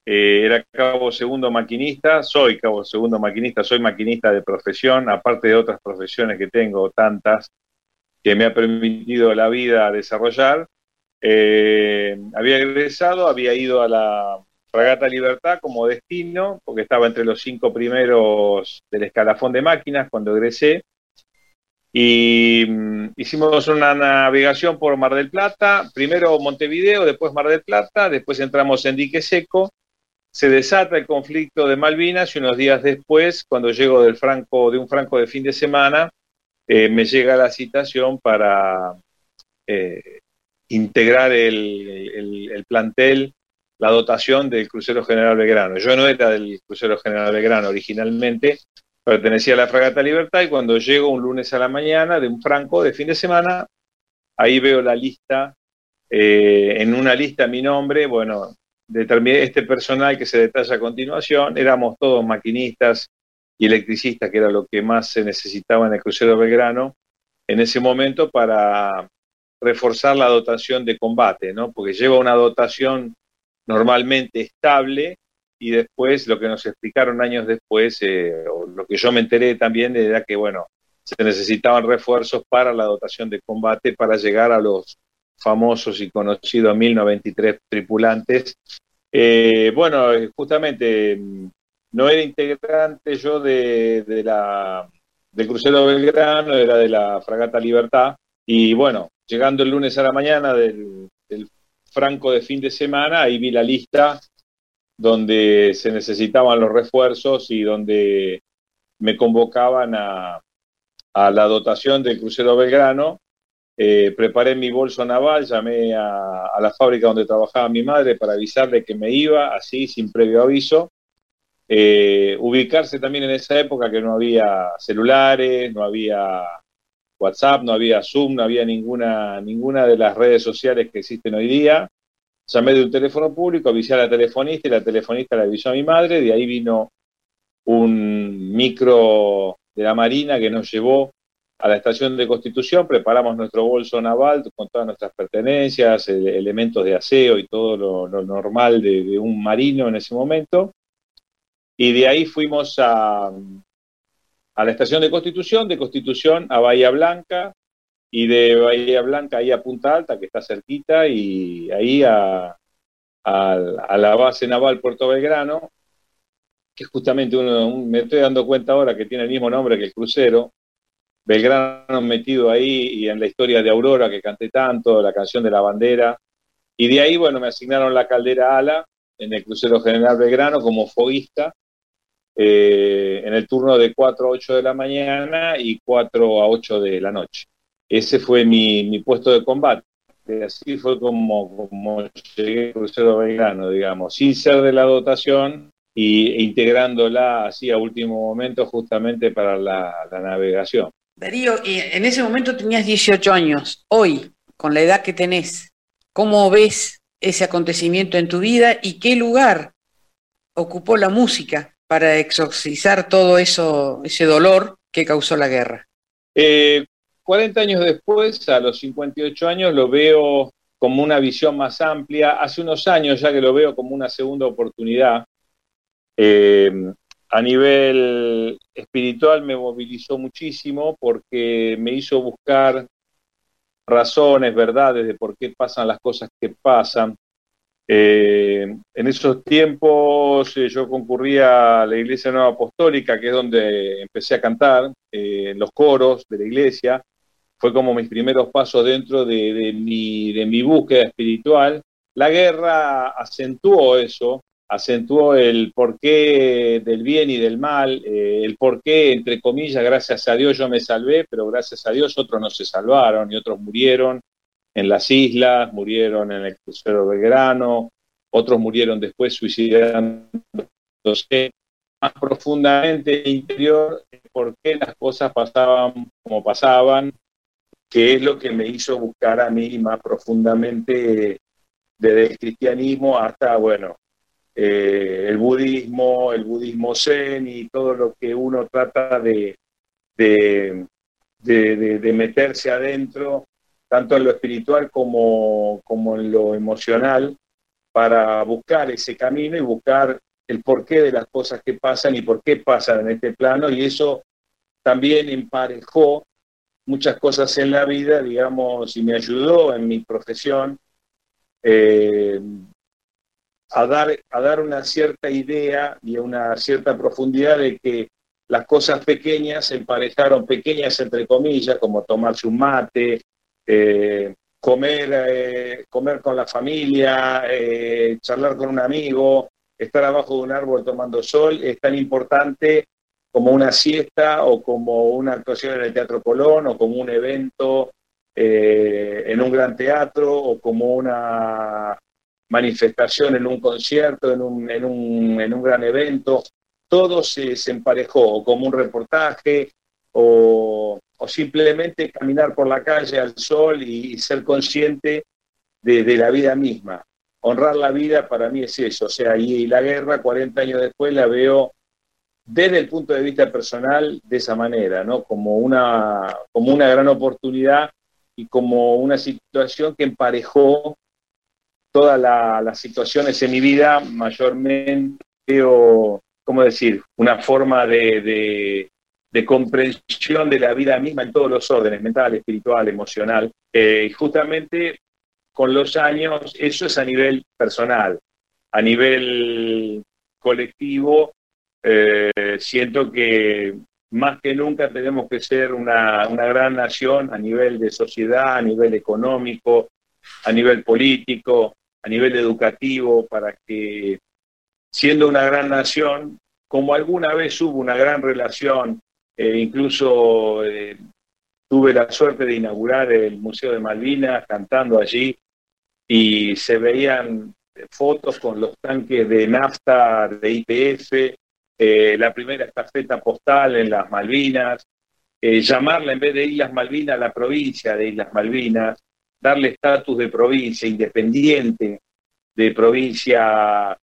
eh, era cabo segundo maquinista, soy cabo segundo maquinista, soy maquinista de profesión, aparte de otras profesiones que tengo, tantas, que me ha permitido la vida desarrollar. Eh, había egresado, había ido a la Fragata Libertad como destino, porque estaba entre los cinco primeros del escalafón de máquinas cuando egresé. Y mm, hicimos una navegación por Mar del Plata, primero Montevideo, después Mar del Plata, después entramos en Dique Seco, se desata el conflicto de Malvinas y unos días después, cuando llego del franco, de un franco de fin de semana, eh, me llega la citación para eh, integrar el, plantel, la dotación del crucero General Belgrano. Yo no era del crucero General Belgrano originalmente, pertenecía a la Fragata Libertad y cuando llego un lunes a la mañana de un franco de fin de semana, ahí veo la lista, eh, en una lista mi nombre, bueno, determiné este personal que se detalla a continuación, éramos todos maquinistas y electricistas, que era lo que más se necesitaba en el crucero Belgrano en ese momento para reforzar la dotación de combate, ¿no? Porque lleva una dotación normalmente estable y después lo que nos explicaron años después, eh, o lo que yo me enteré también, era que, bueno, se necesitaban refuerzos para la dotación de combate para llegar a los famosos y conocidos 1093 tripulantes. Eh, bueno, justamente no era integrante yo de, de la, del crucero Belgrano, era de la fragata Libertad, y bueno, llegando el lunes a la mañana del, franco de fin de semana, ahí vi la lista donde se necesitaban los refuerzos y donde me convocaban a, la dotación del crucero Belgrano. Eh, preparé mi bolso naval, llamé a, la fábrica donde trabajaba mi madre para avisarle que me iba, así, sin previo aviso. Eh, ubicarse también en esa época que no había celulares, no había WhatsApp, no había Zoom, no había ninguna, ninguna de las redes sociales que existen hoy día. Llamé de un teléfono público, avisé a la telefonista y la telefonista le avisó a mi madre, de ahí vino un micro de la Marina que nos llevó a la estación de Constitución, preparamos nuestro bolso naval con todas nuestras pertenencias, elementos de aseo y todo lo, normal de, un marino en ese momento. Y de ahí fuimos a, a la estación de Constitución, de Constitución a Bahía Blanca, y de Bahía Blanca ahí a Punta Alta, que está cerquita, y ahí a, a, la base naval Puerto Belgrano, que justamente uno, me estoy dando cuenta ahora que tiene el mismo nombre que el crucero, Belgrano metido ahí y en la historia de Aurora que canté tanto, la canción de la bandera, y de ahí, bueno, me asignaron la caldera ala en el crucero General Belgrano como foguista, eh, en el turno de 4 a 8 de la mañana y 4 a 8 de la noche ese fue mi, puesto de combate. Así fue como, llegué al crucero Belgrano, digamos, sin ser de la dotación e integrándola así a último momento justamente para la, navegación. Darío, en ese momento tenías 18 años. Hoy, con la edad que tenés, ¿cómo ves ese acontecimiento en tu vida y qué lugar ocupó la música para exorcizar todo eso, ese dolor que causó la guerra? Eh, 40 años después, a los 58 años, lo veo como una visión más amplia. Hace unos años ya que lo veo como una segunda oportunidad. Eh, a nivel espiritual me movilizó muchísimo porque me hizo buscar razones, verdades de por qué pasan las cosas que pasan. Eh, en esos tiempos eh, yo concurría a la Iglesia Nueva Apostólica, que es donde empecé a cantar, en los coros de la iglesia, fue como mis primeros pasos dentro de, mi, de mi búsqueda espiritual. La guerra acentuó eso, acentuó el porqué del bien y del mal, eh, el porqué, entre comillas, gracias a Dios yo me salvé, pero gracias a Dios otros no se salvaron y otros murieron en las islas, murieron en el crucero Belgrano, otros murieron después suicidándose más profundamente interior por qué las cosas pasaban como pasaban, que es lo que me hizo buscar a mí más profundamente desde el cristianismo hasta, bueno, eh, el budismo, el budismo zen y todo lo que uno trata de, de, de, meterse adentro, tanto en lo espiritual como, como en lo emocional, para buscar ese camino y buscar el porqué de las cosas que pasan y por qué pasan en este plano, y eso también emparejó muchas cosas en la vida, digamos, y me ayudó en mi profesión eh, a, dar, a dar una cierta idea y una cierta profundidad de que las cosas pequeñas emparejaron, pequeñas entre comillas, como tomarse un mate, eh, comer, eh, comer con la familia, charlar con un amigo, estar abajo de un árbol tomando sol es tan importante como una siesta o como una actuación en el Teatro Colón o como un evento eh, en un gran teatro o como una manifestación en un concierto, en un, en un, en un gran evento. Todo se, se, emparejó, como un reportaje, o, o, simplemente caminar por la calle al sol y, ser consciente de, la vida misma honrar la vida para mí es eso, o sea, y la guerra 40 años después la veo desde el punto de vista personal de esa manera, ¿no? Como una, como una gran oportunidad y como una situación que emparejó todas las situaciones en mi vida, mayormente, o, ¿cómo decir? Una forma de, comprensión de la vida misma en todos los órdenes, mental, espiritual, emocional. Eh, y justamente con los años, eso es a nivel personal. A nivel colectivo, eh, siento que más que nunca tenemos que ser una, gran nación a nivel de sociedad, a nivel económico, a nivel político, a nivel educativo, para que siendo una gran nación, como alguna vez hubo una gran relación, eh, incluso eh, tuve la suerte de inaugurar el Museo de Malvinas cantando allí, y se veían fotos con los tanques de nafta de IPF, eh, la primera estafeta postal en las Malvinas, llamarla en vez de Islas Malvinas la provincia de Islas Malvinas, darle estatus de provincia independiente, de provincia,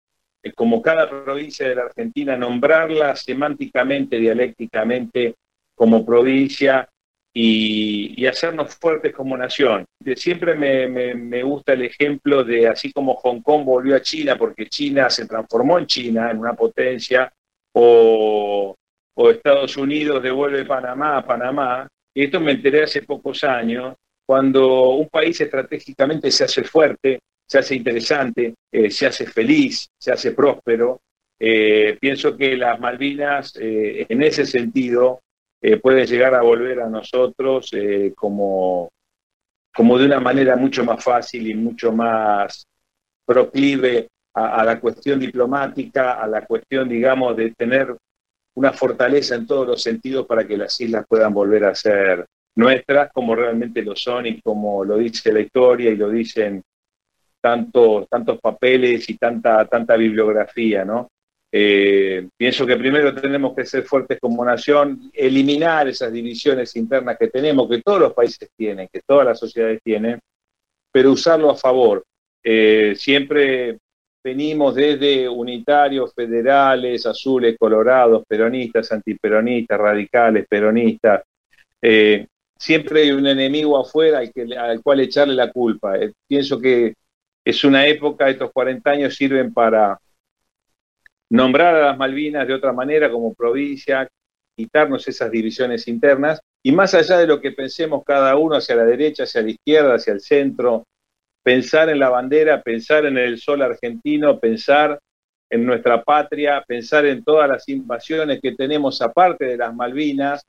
como cada provincia de la Argentina, nombrarla semánticamente, dialécticamente como provincia y, hacernos fuertes como nación. Siempre me, gusta el ejemplo de así como Hong Kong volvió a China porque China se transformó en China, en una potencia, o, Estados Unidos devuelve Panamá a Panamá. Y esto me enteré hace pocos años, cuando un país estratégicamente se hace fuerte, se hace interesante, eh, se hace feliz, se hace próspero. Eh, pienso que las Malvinas, eh, en ese sentido, eh, puede llegar a volver a nosotros como, como de una manera mucho más fácil y mucho más proclive a, la cuestión diplomática, a la cuestión, digamos, de tener una fortaleza en todos los sentidos para que las islas puedan volver a ser nuestras como realmente lo son y como lo dice la historia y lo dicen tantos, tantos papeles y tanta, tanta bibliografía, ¿no? Eh, pienso que primero tenemos que ser fuertes como nación, eliminar esas divisiones internas que tenemos, que todos los países tienen, que todas las sociedades tienen, pero usarlo a favor. Eh, siempre venimos desde unitarios, federales, azules, colorados, peronistas, antiperonistas, radicales, peronistas. Eh, siempre hay un enemigo afuera al, que, al cual echarle la culpa. pienso que es una época, estos 40 años sirven para nombrar a las Malvinas de otra manera como provincia, quitarnos esas divisiones internas y más allá de lo que pensemos cada uno hacia la derecha, hacia la izquierda, hacia el centro, pensar en la bandera, pensar en el sol argentino, pensar en nuestra patria, pensar en todas las invasiones que tenemos aparte de las Malvinas,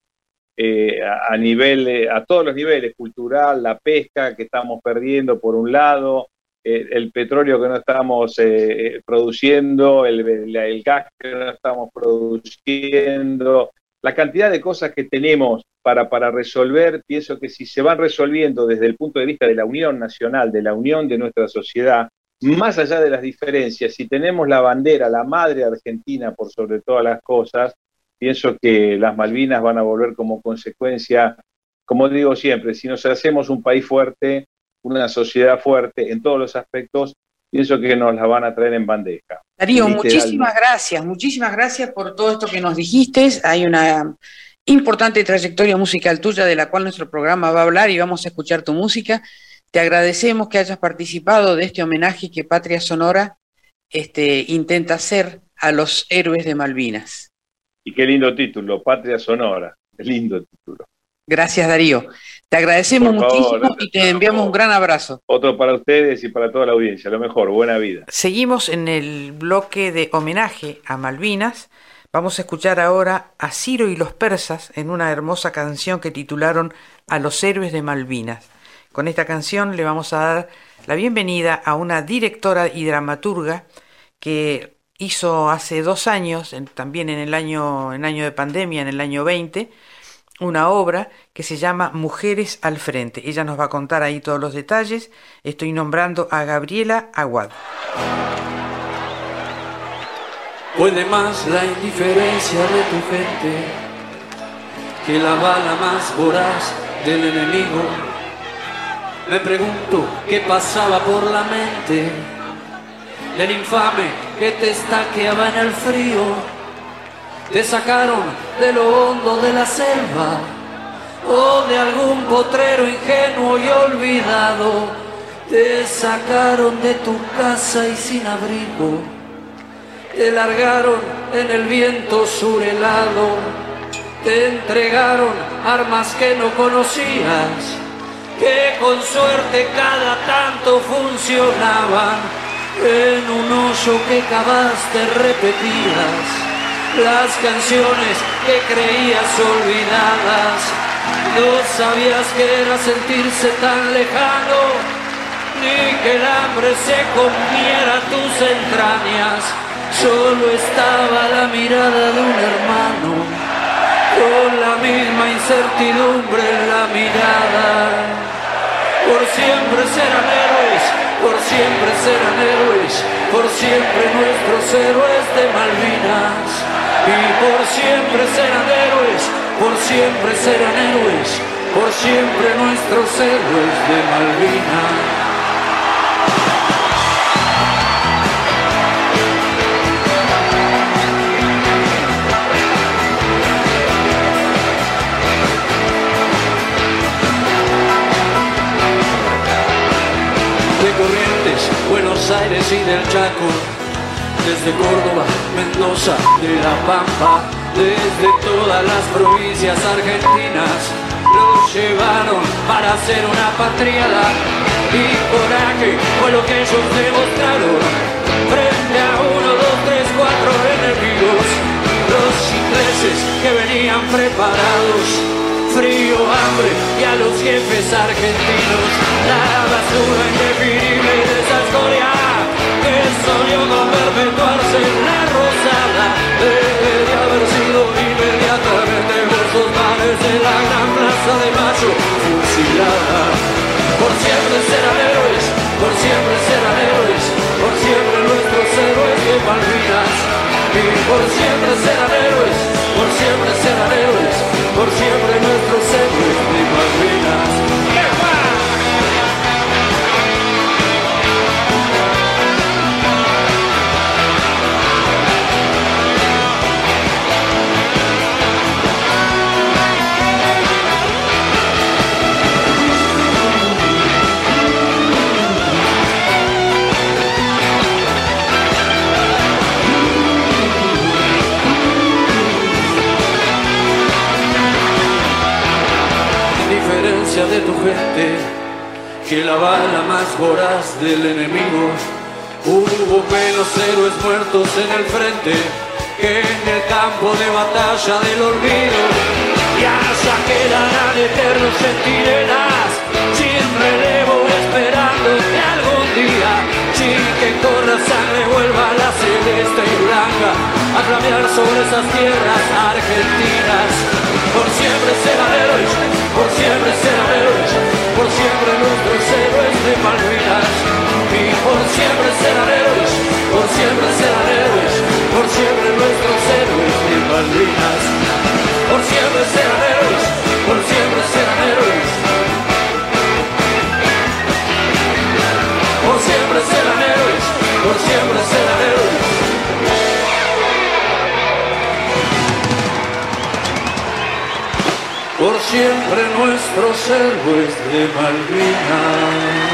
eh, a, nivel, a todos los niveles, cultural, la pesca que estamos perdiendo por un lado, eh, el petróleo que no estamos eh, produciendo, el, el, gas que no estamos produciendo, la cantidad de cosas que tenemos para, para resolver, pienso que si se van resolviendo desde el punto de vista de la unión nacional, de la unión de nuestra sociedad, más allá de las diferencias, si tenemos la bandera, la madre argentina por sobre todas las cosas, pienso que las Malvinas van a volver como consecuencia, como digo siempre, si nos hacemos un país fuerte, una sociedad fuerte en todos los aspectos, pienso que nos la van a traer en bandeja. Darío, muchísimas gracias, muchísimas gracias por todo esto que nos dijiste. Hay una importante trayectoria musical tuya de la cual nuestro programa va a hablar y vamos a escuchar tu música. Te agradecemos que hayas participado de este homenaje que Patria Sonora este, intenta hacer a los héroes de Malvinas. Y qué lindo título, Patria Sonora, qué lindo título. Gracias, Darío. Te agradecemos muchísimo y te enviamos un gran abrazo. Otro para ustedes y para toda la audiencia. Lo mejor, buena vida. Seguimos en el bloque de homenaje a Malvinas. Vamos a escuchar ahora a Ciro y los persas en una hermosa canción que titularon A los héroes de Malvinas. Con esta canción le vamos a dar la bienvenida a una directora y dramaturga que hizo hace dos años, también en el año, en año de pandemia, en el año 20, una obra que se llama Mujeres al Frente. Ella nos va a contar ahí todos los detalles. Estoy nombrando a Gabriela Aguad. Puede más la indiferencia de tu gente que la bala más voraz del enemigo. Me pregunto qué pasaba por la mente del infame que te estaqueaba en el frío te sacaron de lo hondo de la selva o de algún potrero ingenuo y olvidado. Te sacaron de tu casa y sin abrigo. Te largaron en el viento surelado. Te entregaron armas que no conocías, que con suerte cada tanto funcionaban. En un hoyo que cavaste repetías las canciones que creías olvidadas. No sabías que era sentirse tan lejano, ni que el hambre se comiera tus entrañas. Solo estaba la mirada de un hermano, con la misma incertidumbre en la mirada. Por siempre serán héroes, por siempre serán héroes, por siempre nuestros héroes de Malvinas y por siempre serán héroes, por siempre serán héroes, por siempre nuestros héroes de Malvinas. de Corrientes, Buenos Aires y del Chaco desde Córdoba, Mendoza, de La Pampa, desde todas las provincias argentinas, los llevaron para hacer una patriada y coraje fue lo que ellos demostraron. Frente a uno, dos, tres, cuatro enemigos, los ingleses que venían preparados. Frío, hambre y a los jefes argentinos. La basura indefinible de esa historia solió no perpetuarse en la rosada. Debería haber sido inmediatamente por sus mares de la gran plaza de Mayo fusilada. Por siempre serán héroes por siempre serán héroes por siempre nuestros héroes de Malvinas y por siempre serán héroes por siempre serán héroes por siempre tu gente que la bala más voraz del enemigo. Hubo menos héroes muertos en el frente que en el campo de batalla del olvido. Y allá quedarán eternos centinelas sin relevo esperando que algún día vuelva la celeste y blanca a flamear sobre esas tierras argentinas. Por siempre serán héroes, por siempre serán héroes, por siempre nuestros héroes de Malvinas. Y por siempre serán héroes, por siempre serán héroes, por siempre nuestros héroes de Malvinas. Por siempre serán héroes, por siempre serán héroes. Por siempre serán héroes, por siempre serán. Siempre nuestros héroes de Malvinas.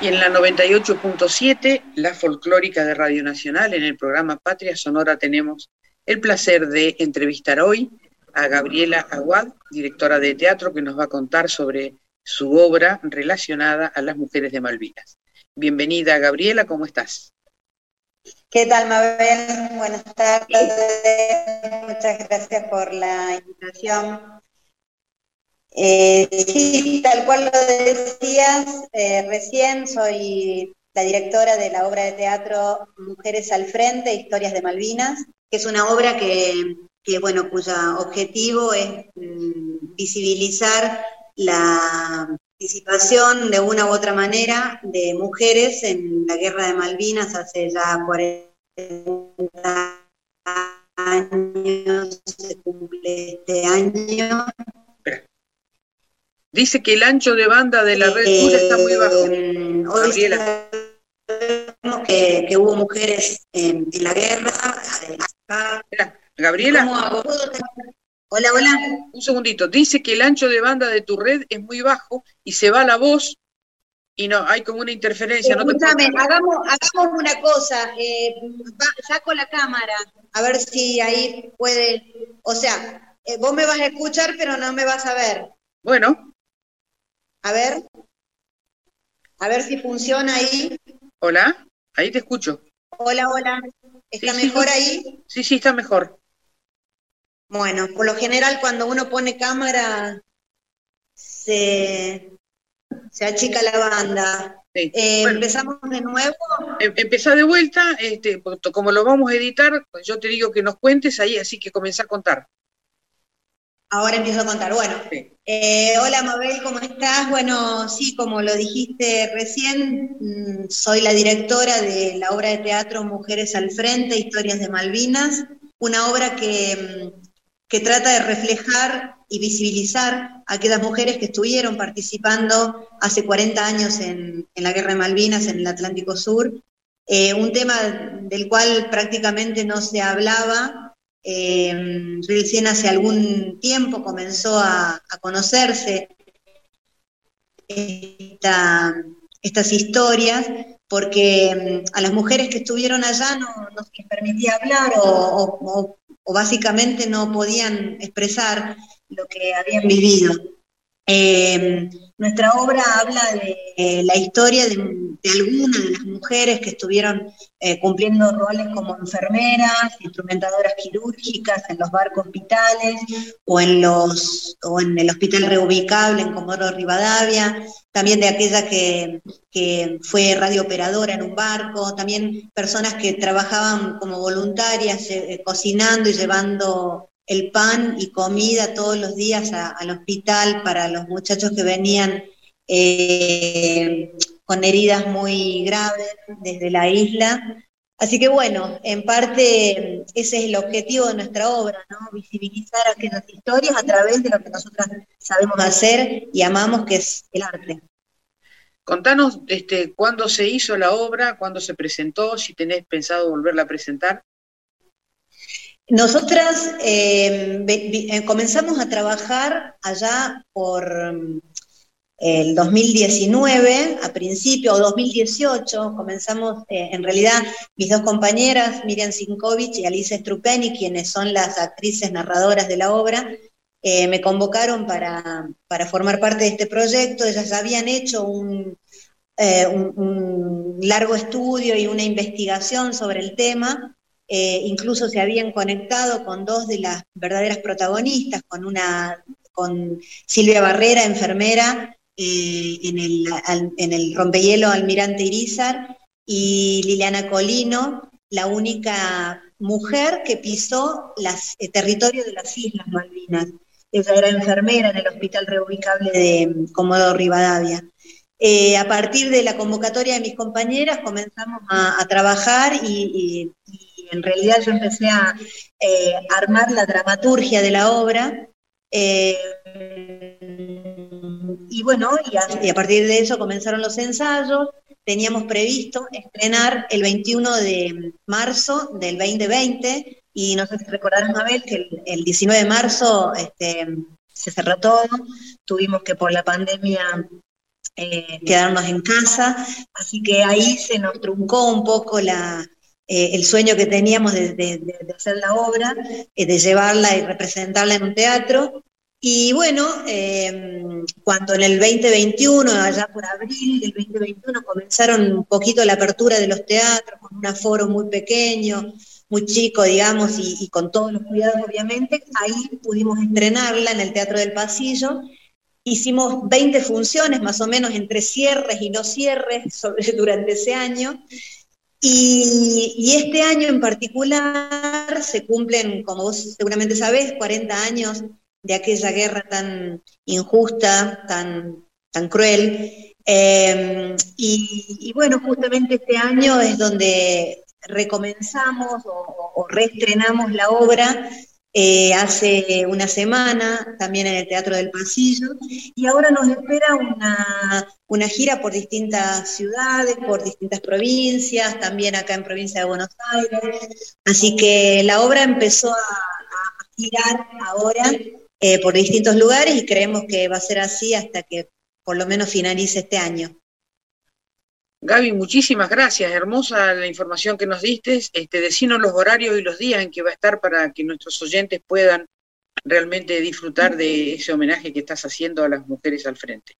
Y en la 98.7, la folclórica de Radio Nacional, en el programa Patria Sonora, tenemos el placer de entrevistar hoy a Gabriela Aguad, directora de teatro, que nos va a contar sobre su obra relacionada a las mujeres de Malvinas. Bienvenida, Gabriela, ¿cómo estás? ¿Qué tal, Mabel? Buenas tardes. Muchas gracias por la invitación. Eh, sí, tal cual lo decías, eh, recién soy la directora de la obra de teatro Mujeres al Frente, Historias de Malvinas, que es una obra que, bueno, cuyo objetivo es mm, visibilizar la participación de una u otra manera de mujeres en la guerra de Malvinas hace ya 40 años, se cumple este año. Dice que el ancho de banda de la red sur está muy bajo. Eh, sabemos que, que, hubo mujeres en, en la guerra. Gabriela. Hola, hola. Un segundito. Dice que el ancho de banda de tu red es muy bajo y se va la voz y no, hay como una interferencia. Escúchame, no hagamos, hagamos una cosa. Eh, saco la cámara, a ver si ahí puede. O sea, eh, vos me vas a escuchar, pero no me vas a ver. Bueno. A ver. A ver si funciona ahí. Hola, ahí te escucho. Hola, hola. ¿Está sí, mejor sí, ahí? Sí, sí, está mejor. Bueno, por lo general cuando uno pone cámara se, se achica la banda. Sí. Eh, Bueno. ¿Empezamos de nuevo? Em- Empezá de vuelta, este, como lo vamos a editar, pues yo te digo que nos cuentes ahí, así que comenzá a contar. Ahora empiezo a contar. Bueno, eh, hola Mabel, ¿cómo estás? Bueno, sí, como lo dijiste recién, mm, soy la directora de la obra de teatro Mujeres al Frente, Historias de Malvinas, una obra que, mm, que trata de reflejar y visibilizar a aquellas mujeres que estuvieron participando hace 40 años en, la Guerra de Malvinas, en el Atlántico Sur, eh, un tema del cual prácticamente no se hablaba eh, recién hace algún tiempo comenzó a, conocerse esta- estas historias, porque mm, a las mujeres que estuvieron allá no, se les permitía hablar o- o básicamente no podían expresar lo que habían vivido. Eh, nuestra obra habla de eh, la historia de, algunas de las mujeres que estuvieron eh, cumpliendo roles como enfermeras, instrumentadoras quirúrgicas en los barcos hospitales o en, los, o en el hospital reubicable en Comodoro Rivadavia, también de aquella que, que fue radiooperadora en un barco, también personas que trabajaban como voluntarias eh, cocinando y llevando el pan y comida todos los días al hospital para los muchachos que venían eh, con heridas muy graves desde la isla. Así que bueno, en parte ese es el objetivo de nuestra obra, ¿no? Visibilizar aquellas historias a través de lo que nosotras sabemos hacer y amamos, que es el arte. Contanos este, cuándo se hizo la obra, cuándo se presentó, si tenés pensado volverla a presentar. Nosotras eh, eh, comenzamos a trabajar allá por el 2019, a principio, o 2018, comenzamos, eh, en realidad, mis dos compañeras, Miriam Sinkovich y Alice Strupeni, quienes son las actrices narradoras de la obra, eh, me convocaron para, para formar parte de este proyecto. Ellas habían hecho un, eh, un- un largo estudio y una investigación sobre el tema. Incluso se habían conectado con dos de las verdaderas protagonistas, con una con Silvia Barrera, enfermera, en, el, rompehielo Almirante Irizar, y Liliana Colino, la única mujer que pisó el territorio de las Islas Malvinas. Ella era enfermera en el Hospital Reubicable de Comodoro Rivadavia. Eh, a partir de la convocatoria de mis compañeras comenzamos a, trabajar y, en realidad yo empecé a eh, armar la dramaturgia de la obra. Eh, y bueno, y a, partir de eso comenzaron los ensayos. Teníamos previsto estrenar el 21 de marzo del 2020 y no sé si recordarán, Mabel, que el, 19 de marzo este, se cerró todo, tuvimos que por la pandemia eh, quedarnos en casa, así que ahí se nos truncó un poco la, eh, el sueño que teníamos de, hacer la obra, eh, de llevarla y representarla en un teatro. Y bueno, cuando en el 2021, allá por abril del 2021, comenzaron un poquito la apertura de los teatros, con un aforo muy pequeño, muy chico, digamos, y, con todos los cuidados, obviamente, ahí pudimos estrenarla en el Teatro del Pasillo. Hicimos 20 funciones, más o menos, entre cierres y no cierres durante ese año. Y, este año en particular se cumplen, como vos seguramente sabés, 40 años de aquella guerra tan injusta, tan, tan cruel. Eh, y, bueno, justamente este año es donde recomenzamos o, reestrenamos la obra eh, hace una semana, también en el Teatro del Pasillo, y ahora nos espera una, una, gira por distintas ciudades, por distintas provincias, también acá en provincia de Buenos Aires. Así que la obra empezó a, girar ahora eh, por distintos lugares y creemos que va a ser así hasta que por lo menos finalice este año. Gaby, muchísimas gracias. Hermosa la información que nos diste. Este, decinos los horarios y los días en que va a estar para que nuestros oyentes puedan realmente disfrutar de ese homenaje que estás haciendo a las mujeres al frente.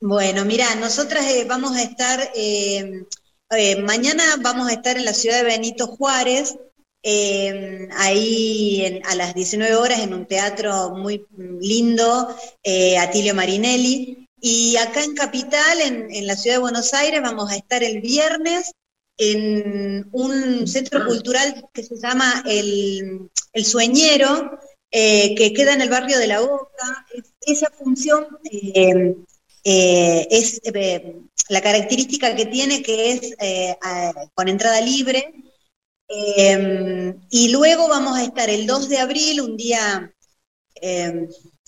Bueno, mira, nosotras eh, vamos a estar, eh, eh, mañana vamos a estar en la ciudad de Benito Juárez, ahí a las 19 horas en un teatro muy lindo, Atilio Marinelli. Y acá en Capital, en, la ciudad de Buenos Aires, vamos a estar el viernes en un centro cultural que se llama El, Sueñero, eh, que queda en el barrio de La Boca. Esa función eh, eh, es la característica que tiene que es con entrada libre. Y luego vamos a estar el 2 de abril, un día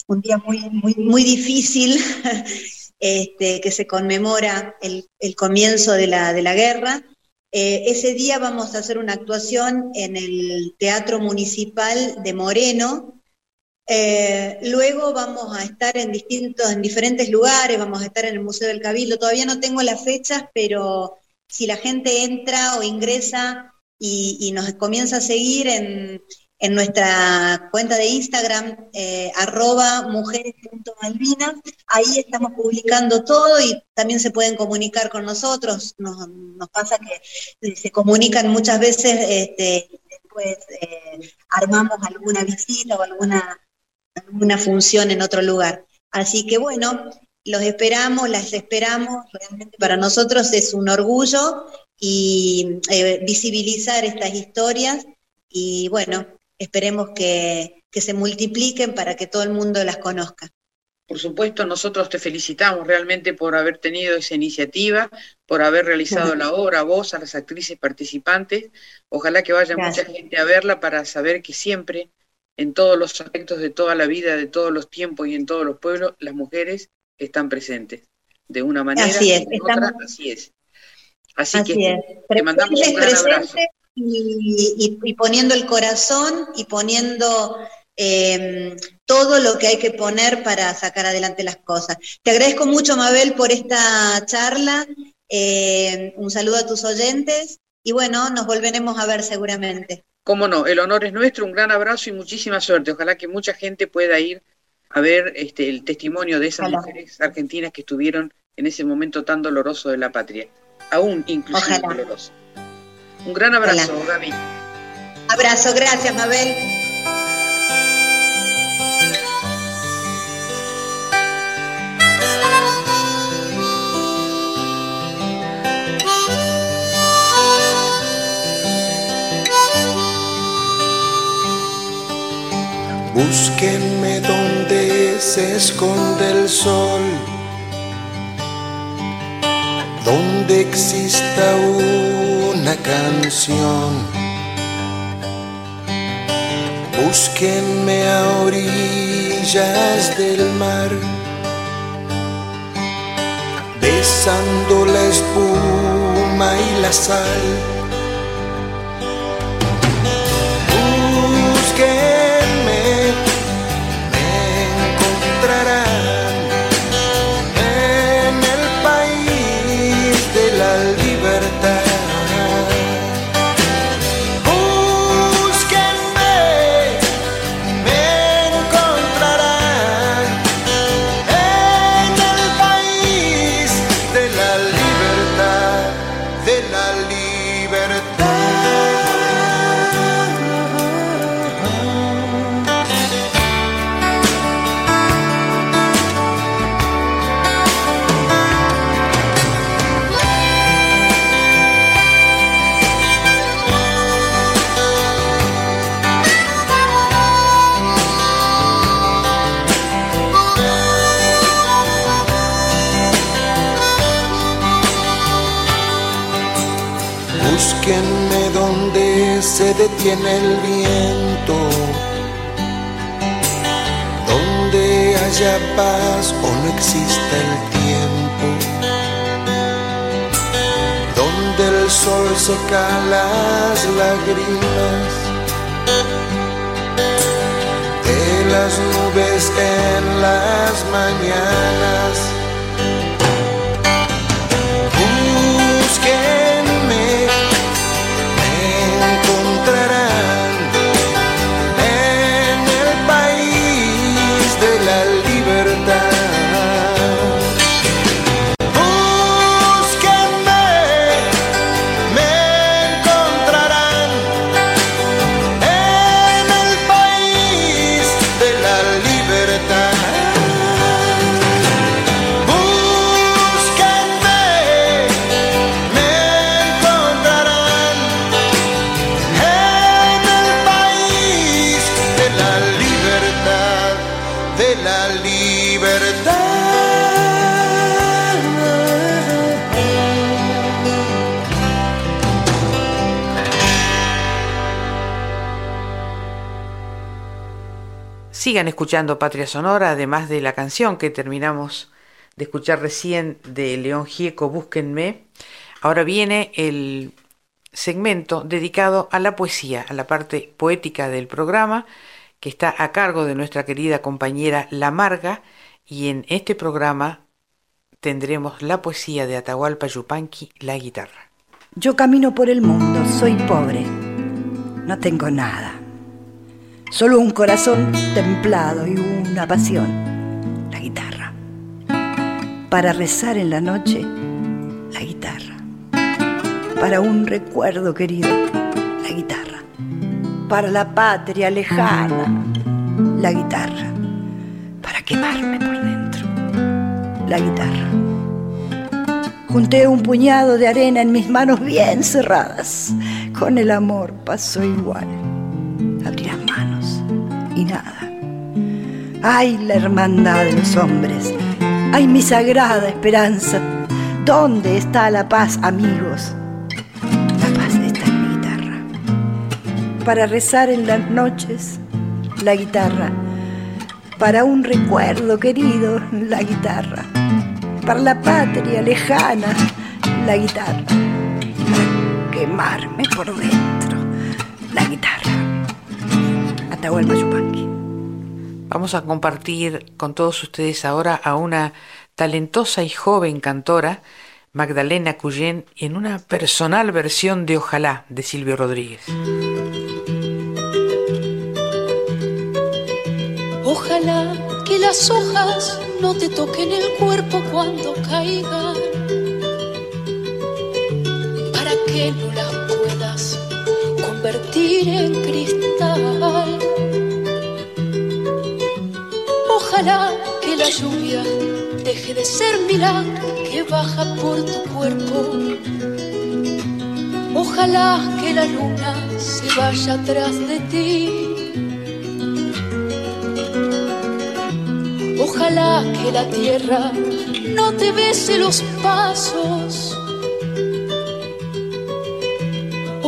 un día muy, muy, muy difícil, este, que se conmemora el, comienzo de la, de la guerra. Eh, ese día vamos a hacer una actuación en el Teatro Municipal de Moreno. Eh, luego vamos a estar en distintos, en diferentes lugares, vamos a estar en el Museo del Cabildo. Todavía no tengo las fechas, pero si la gente entra o ingresa y nos comienza a seguir en, en nuestra cuenta de Instagram, eh, arroba mujeres.malvinas. Ahí estamos publicando todo y también se pueden comunicar con nosotros. Nos, pasa que se comunican muchas veces, este, después eh, armamos alguna visita o alguna, alguna función en otro lugar. Así que bueno, los esperamos, las esperamos. Realmente para nosotros es un orgullo y eh, visibilizar estas historias. Y bueno, esperemos que, se multipliquen para que todo el mundo las conozca. Por supuesto, nosotros te felicitamos realmente por haber tenido esa iniciativa, por haber realizado la obra, vos, a las actrices participantes. Ojalá que vaya mucha gente a verla para saber que siempre, en todos los aspectos de toda la vida, de todos los tiempos y en todos los pueblos, las mujeres están presentes. De una manera, así es, de otra, así es. Así, que te mandamos un gran abrazo y, poniendo el corazón y poniendo em, todo lo que hay que poner para sacar adelante las cosas. Te agradezco mucho, Mabel, por esta charla. Em, un saludo a tus oyentes y bueno, nos volveremos a ver seguramente. Cómo no, el honor es nuestro, un gran abrazo y muchísima suerte. Ojalá que mucha gente pueda ir a ver este, el testimonio de esas mujeres argentinas que estuvieron en ese momento tan doloroso de la patria, aún inclusive doloroso. Un gran abrazo, Hola. Gaby. Abrazo, gracias, Mabel. Búsquenme donde se esconde el sol exista una canción. Búsquenme a orillas del mar, besando la espuma y la sal. Búsquenme, se detiene el viento, donde haya paz o no exista el tiempo, donde el sol seca las lágrimas de las nubes en las mañanas. Sigan escuchando Patria Sonora, además de la canción que terminamos de escuchar recién de León Gieco, Búsquenme. Ahora viene el segmento dedicado a la poesía, a la parte poética del programa, que está a cargo de nuestra querida compañera La Marga, y en este programa tendremos la poesía de Atahualpa Yupanqui, la guitarra. Yo camino por el mundo, soy pobre, no tengo nada, solo un corazón templado y una pasión, la guitarra. Para rezar en la noche, la guitarra. Para un recuerdo querido, la guitarra. Para la patria lejana, la guitarra. Para quemarme por dentro, la guitarra. Junté un puñado de arena en mis manos bien cerradas. Con el amor pasó igual. Abrí las manos y nada. Ay, la hermandad de los hombres. Ay, mi sagrada esperanza. ¿Dónde está la paz, amigos? La paz está en mi guitarra. Para rezar en las noches, la guitarra. Para un recuerdo querido, la guitarra para la patria lejana, la guitarra, para quemarme por dentro, la guitarra. Atahualpa Yupanqui. Vamos a compartir con todos ustedes ahora a una talentosa y joven cantora, Magdalena Cuyén, en una personal versión de Ojalá de Silvio Rodríguez. Ojalá que las hojas no te toquen el cuerpo cuando caigan, para que no las puedas convertir en cristal. Ojalá que la lluvia deje de ser milagro que baja por tu cuerpo. Ojalá que la luna se vaya atrás de ti. Ojalá que la tierra no te bese los pasos.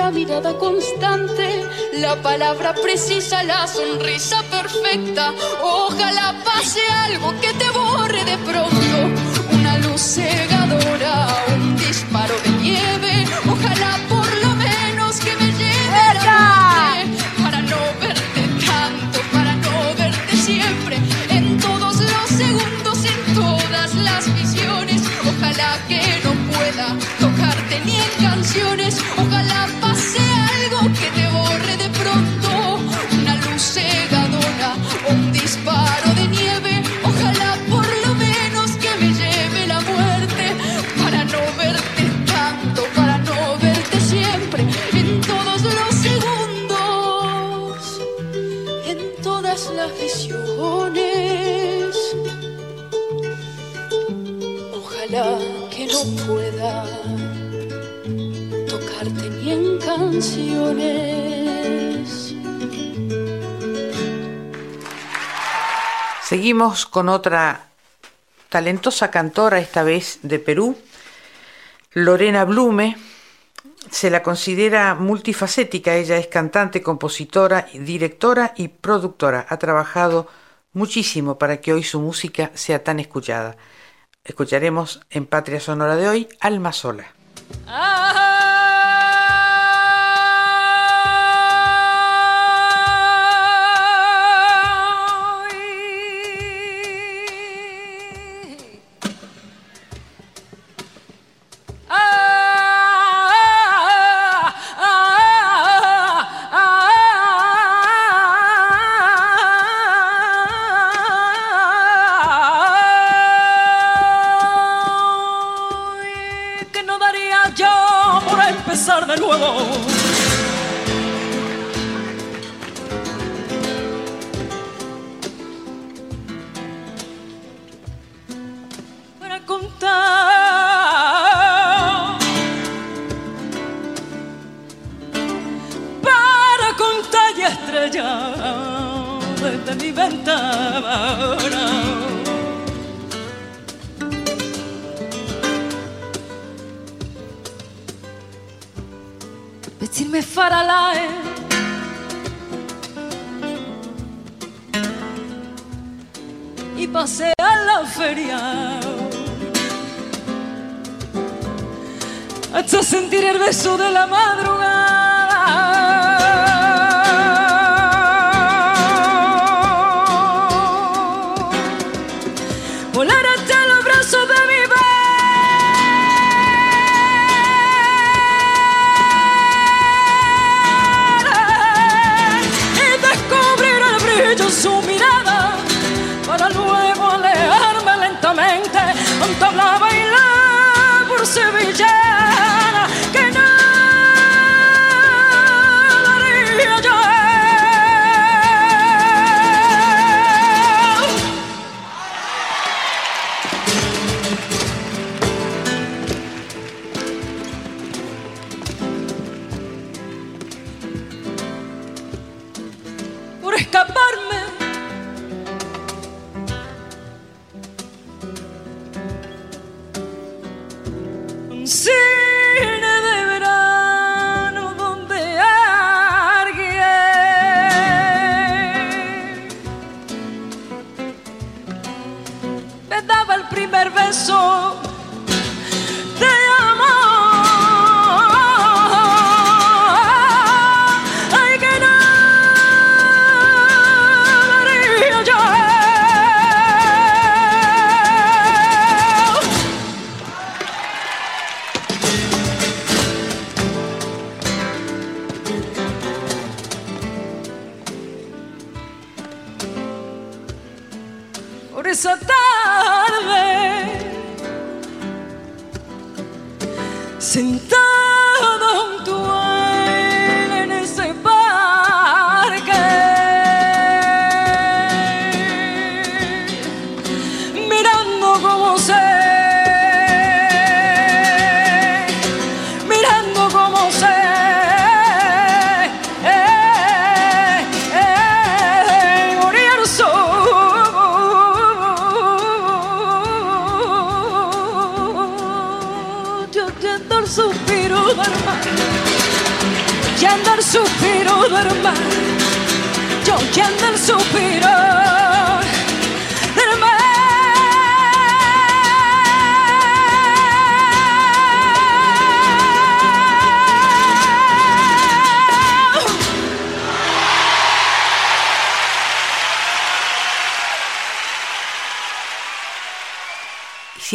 La mirada constante, la palabra precisa, la sonrisa perfecta. Ojalá pase algo que te borre de pronto, una luz Con otra talentosa cantora, esta vez de Perú, Lorena Blume. Se la considera multifacética, ella es cantante, compositora, directora y productora. Ha trabajado muchísimo para que hoy su música sea tan escuchada. Escucharemos en Patria Sonora de hoy Alma Sola. que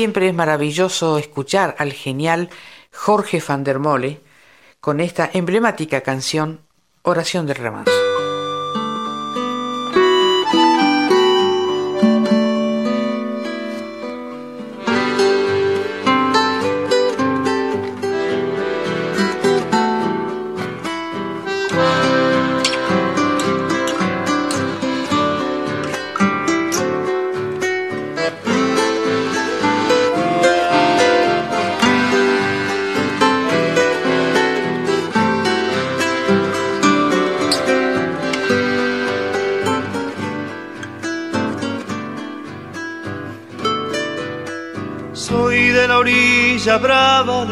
Siempre es maravilloso escuchar al genial Jorge van der Mole con esta emblemática canción Oración del Remanso.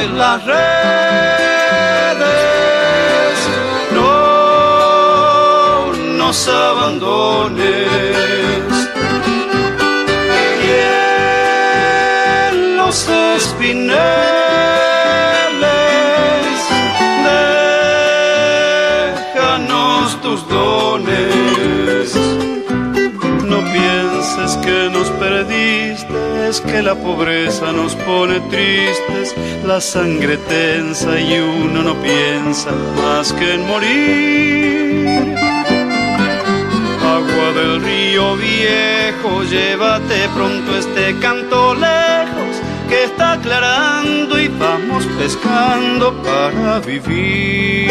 De las redes, no nos abandones. Y en los espineles, déjanos tus dones. Pienses que nos perdiste, es que la pobreza nos pone tristes, la sangre tensa y uno no piensa más que en morir. Agua del río viejo, llévate pronto este canto lejos, que está aclarando y vamos pescando para vivir.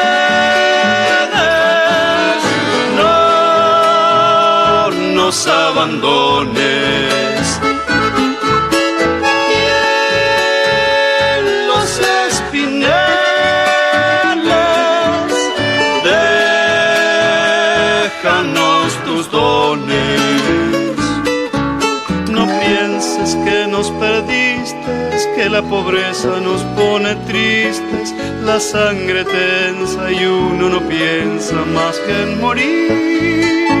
nos abandones. Y en los espineles, déjanos tus dones. No pienses que nos perdiste, que la pobreza nos pone tristes, la sangre tensa y uno no piensa más que en morir.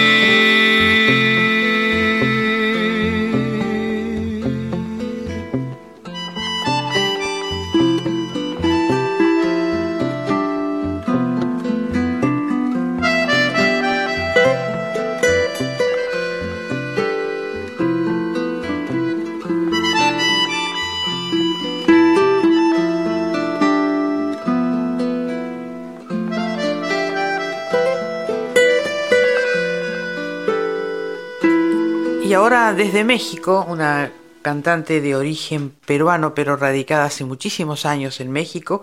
Ahora desde México, una cantante de origen peruano pero radicada hace muchísimos años en México,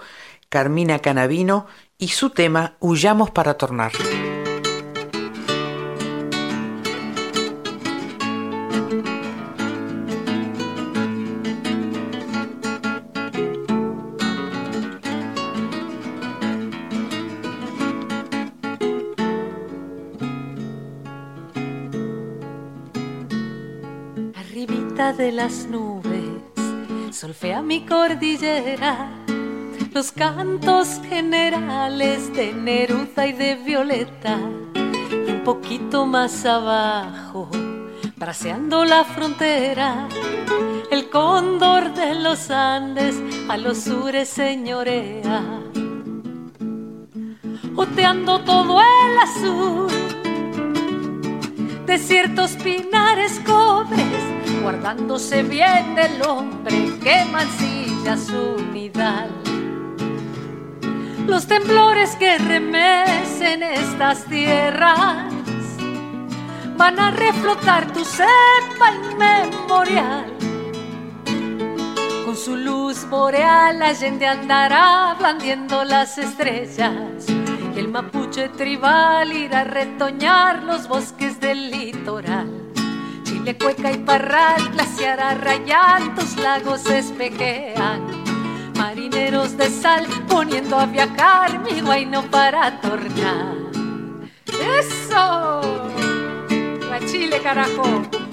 Carmina Canavino, y su tema Huyamos para tornar. De las nubes, solfea mi cordillera, los cantos generales de Neruda y de Violeta, y un poquito más abajo, braceando la frontera, el cóndor de los Andes a los sures señorea, oteando todo el azul de ciertos pinares cobres, guardándose bien del hombre que mancilla su nidal. Los temblores que remecen estas tierras van a reflotar tu cepa inmemorial. Con su luz boreal, Allende andará blandiendo las estrellas. El mapuche tribal irá a retoñar los bosques del litoral. Chile, Cueca y Parral, glaciará rayar, tus lagos espejean. Marineros de sal poniendo a viajar mi guayno para tornar. ¡Eso! ¡A Chile, carajo!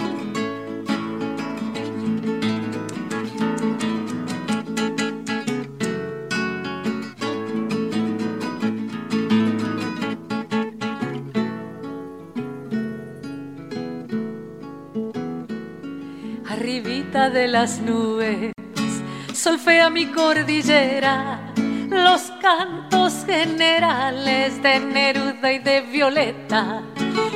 De las nubes, solfea mi cordillera, los cantos generales de Neruda y de Violeta,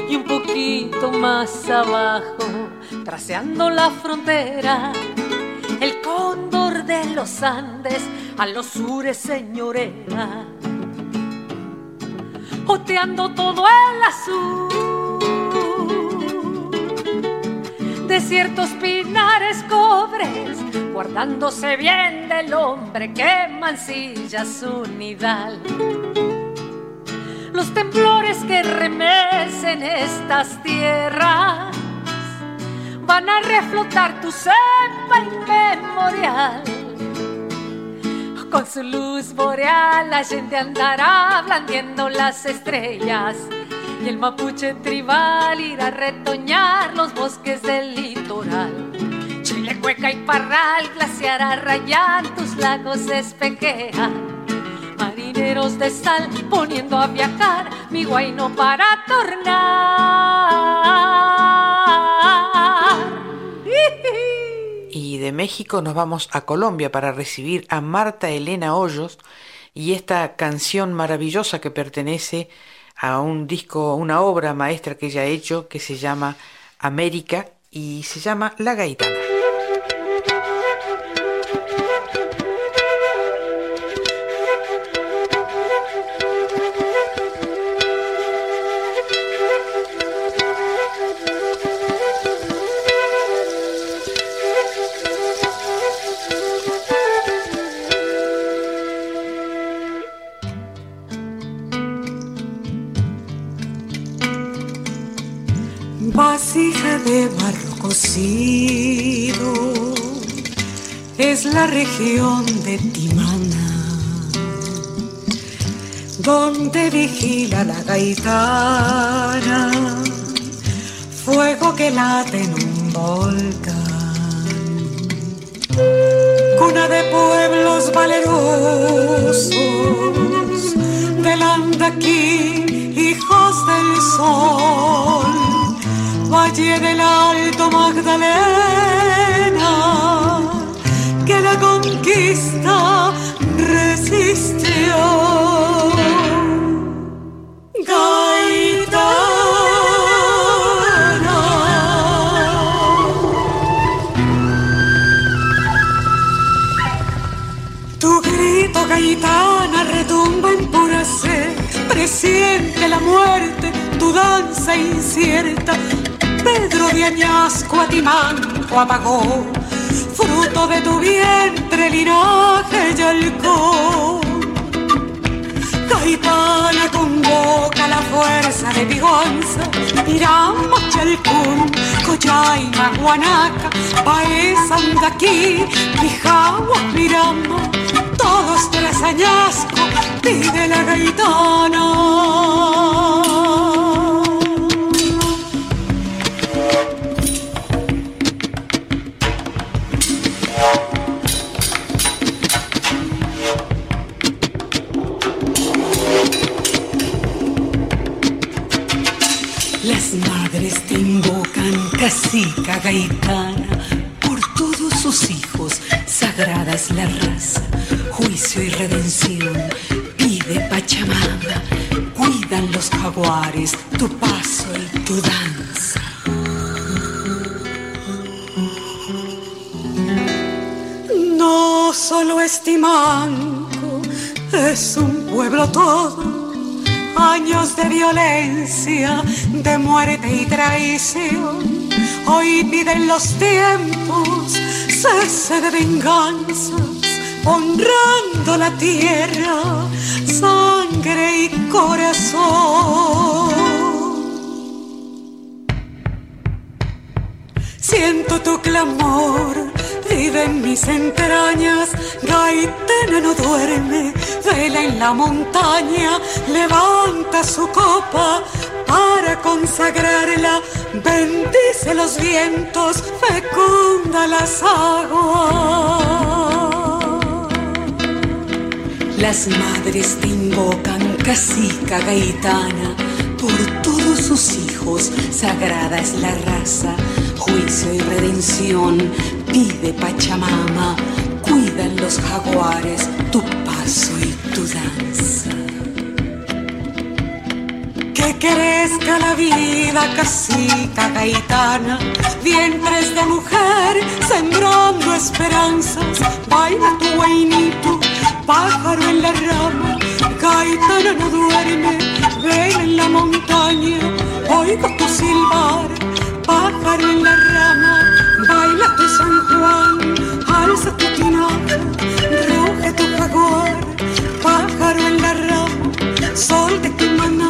y un poquito más abajo, traceando la frontera, el cóndor de los Andes a los sures señorea, oteando todo el azul ciertos pinares cobres, guardándose bien del hombre que mancilla su nidal. Los temblores que remecen estas tierras van a reflotar tu cepa inmemorial. Con su luz boreal, la gente andará blandiendo las estrellas y el mapuche tribal irá a retoñar los bosques del litoral. Chile, Cueca y Parral glaciará rayar tus lagos espejean. Marineros de sal poniendo a viajar mi guayno para tornar. Y de México nos vamos a Colombia para recibir a Marta Elena Hoyos y esta canción maravillosa que pertenece a un disco, una obra maestra que ella ha hecho que se llama América y se llama La Gaitana. Es la región de Timana, donde vigila la gaitana, fuego que late en un volcán, cuna de pueblos valerosos, del Andaquí, hijos del sol Valle del Alto Magdalena, que la conquista resistió. Gaitana. Tu grito gaitana retumba en pura sed, presiente la muerte, tu danza incierta. Pedro de Añasco a Timanco apagó, fruto de tu vientre, linaje y alcohol. Gaitana convoca la fuerza de Vigonza, Irama, Chalcún, Cochaima, Guanaca, Paez, Andaquí, Quijagua, Mirama, todos tras Añasco, pide la gaitana. Casica gaitana, por todos sus hijos, sagrada es la raza, juicio y redención, pide Pachamama, cuidan los jaguares, tu paso y tu danza. No solo es Timanco, es un pueblo todo años de violencia, de muerte y traición. Hoy piden los tiempos cese de venganzas, honrando la tierra, sangre y corazón. Siento tu clamor, vive en mis entrañas, Gaitana no duerme, vela en la montaña, levanta su copa para consagrarla, bendice los vientos, fecunda las aguas. Las madres te invocan, casica gaitana, por todos sus hijos, sagrada es la raza, juicio y redención, pide Pachamama, cuidan los jaguares tu paso y tu danza. Que crezca la vida, casica gaitana, vientres de mujer, sembrando esperanzas, baila tu guainito, pájaro en la rama, gaitana no duerme, vela en la montaña, oigo tu silbar, pájaro en la rama, baila tu San Juan, alza tu tinaja, ruge tu jaguar, pájaro en la rama, sol de tu maná,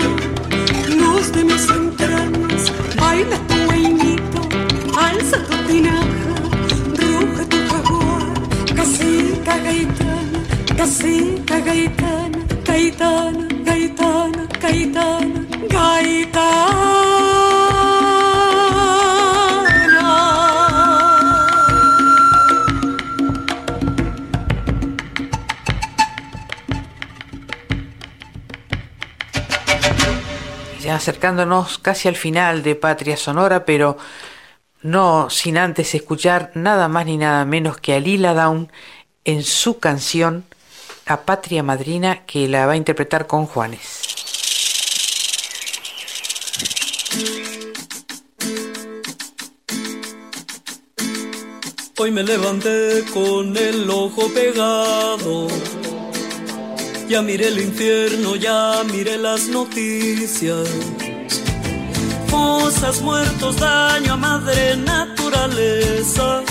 luz de mis entrañas, baila tu guainito, alza tu tinaja, ruge tu jaguar, casica gaitana, casica gaitana, gaitana, gaitana, gaitana, gaitana. Acercándonos casi al final de Patria Sonora, pero no sin antes escuchar nada más ni nada menos que a Lila Down en su canción A Patria Madrina, que la va a interpretar con Juanes. Hoy me levanté con el ojo pegado. Ya miré el infierno, ya miré las noticias. Fosas, muertos, daño a madre naturaleza.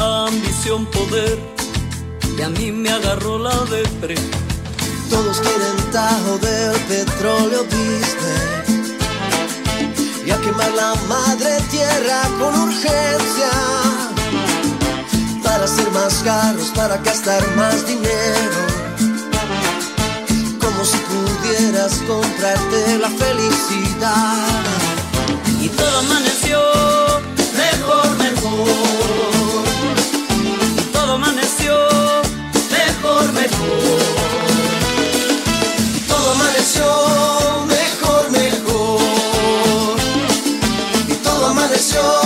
Ambición, poder. Y a mí me agarró la depre. Todos quieren tajo del petróleo business. Y a quemar la madre tierra con urgencia, para hacer más carros, para gastar más dinero, si pudieras comprarte la felicidad. Y todo amaneció mejor, mejor. Y todo amaneció mejor, mejor. Y todo amaneció mejor, mejor. Y todo amaneció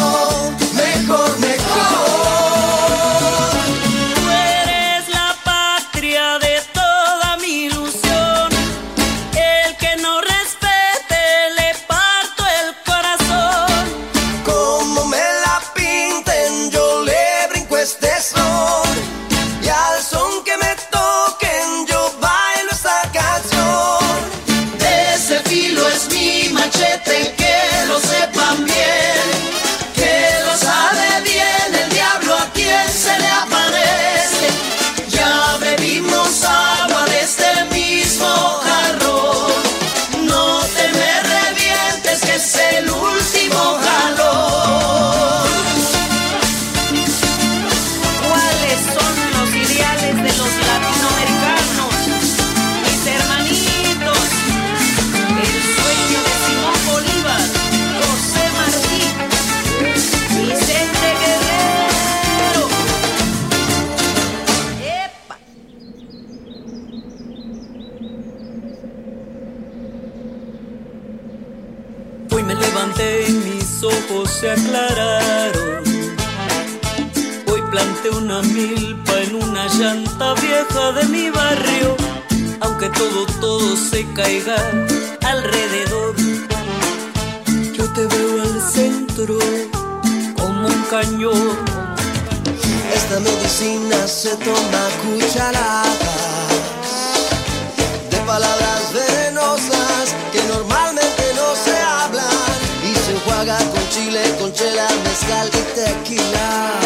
llanta vieja de mi barrio. Aunque todo, todo se caiga alrededor. Yo te veo al centro como un cañón. Esta medicina se toma cucharadas de palabras venenosas que normalmente no se hablan y se enjuaga con chile, con chela, mezcal y tequila.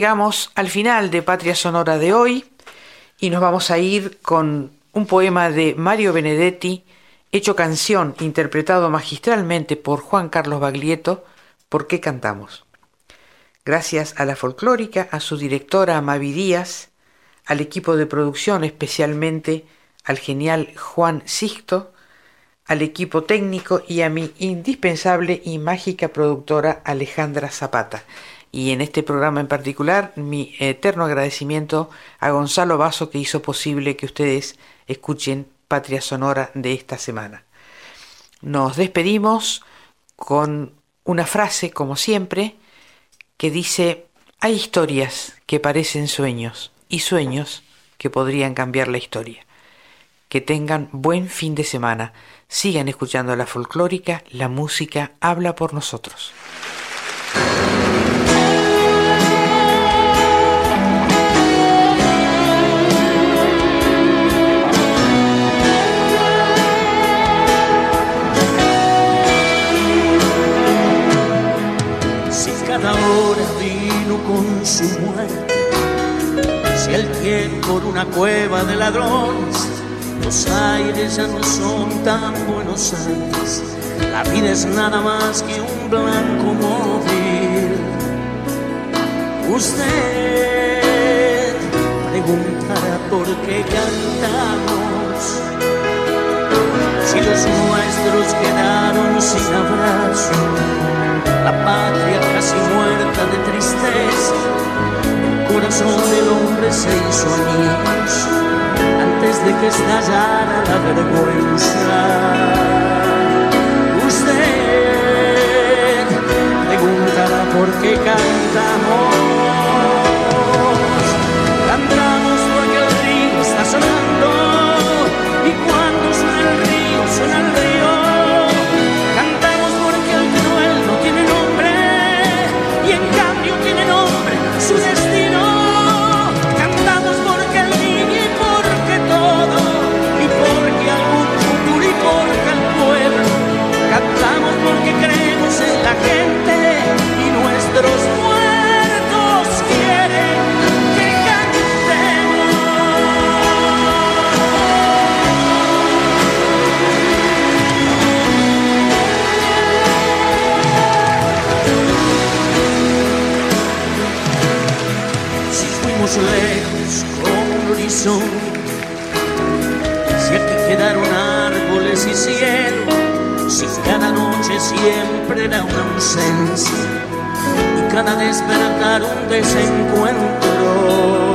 Llegamos al final de Patria Sonora de hoy y nos vamos a ir con un poema de Mario Benedetti, hecho canción, interpretado magistralmente por Juan Carlos Baglietto, ¿Por qué cantamos? Gracias a la folclórica, a su directora Mavi Díaz, al equipo de producción, especialmente al genial Juan Sixto, al equipo técnico y a mi indispensable y mágica productora Alejandra Zapata. Y en este programa en particular, mi eterno agradecimiento a Gonzalo Vaso que hizo posible que ustedes escuchen Patria Sonora de esta semana. Nos despedimos con una frase, como siempre, que dice, hay historias que parecen sueños y sueños que podrían cambiar la historia. Que tengan buen fin de semana. Sigan escuchando la folclórica, la música habla por nosotros. su muerte. Si el tiempo era una cueva de ladrones, los aires ya no son tan buenos antes. La vida es nada más que un blanco móvil. Usted preguntará por qué cantamos si los nuestros quedaron sin abrazo, la patria casi muerta de tristeza, el corazón del hombre se hizo añicos antes de que estallara la vergüenza. Usted preguntará por qué cantamos. Cantamos si aquí quedaron árboles y cielo, si cada noche siempre era una ausencia y cada despertar un desencuentro.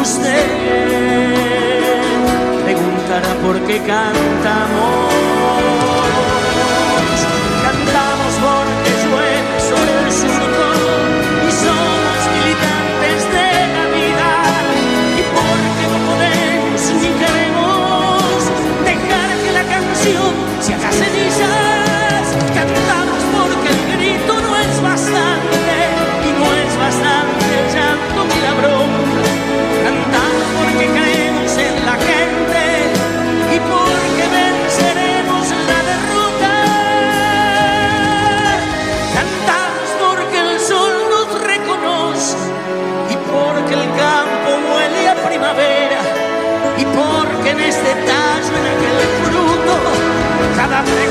Usted preguntará por qué. Cantamos porque en este tallo, en aquel cada pregunta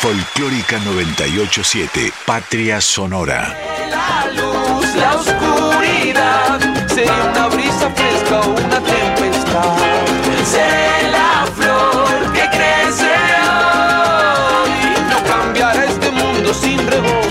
Folclórica 987, Patria Sonora. La luz, la oscuridad, sea una brisa fresca o una tempestad. Sé la flor que crece hoy, no cambiará este mundo sin rebote.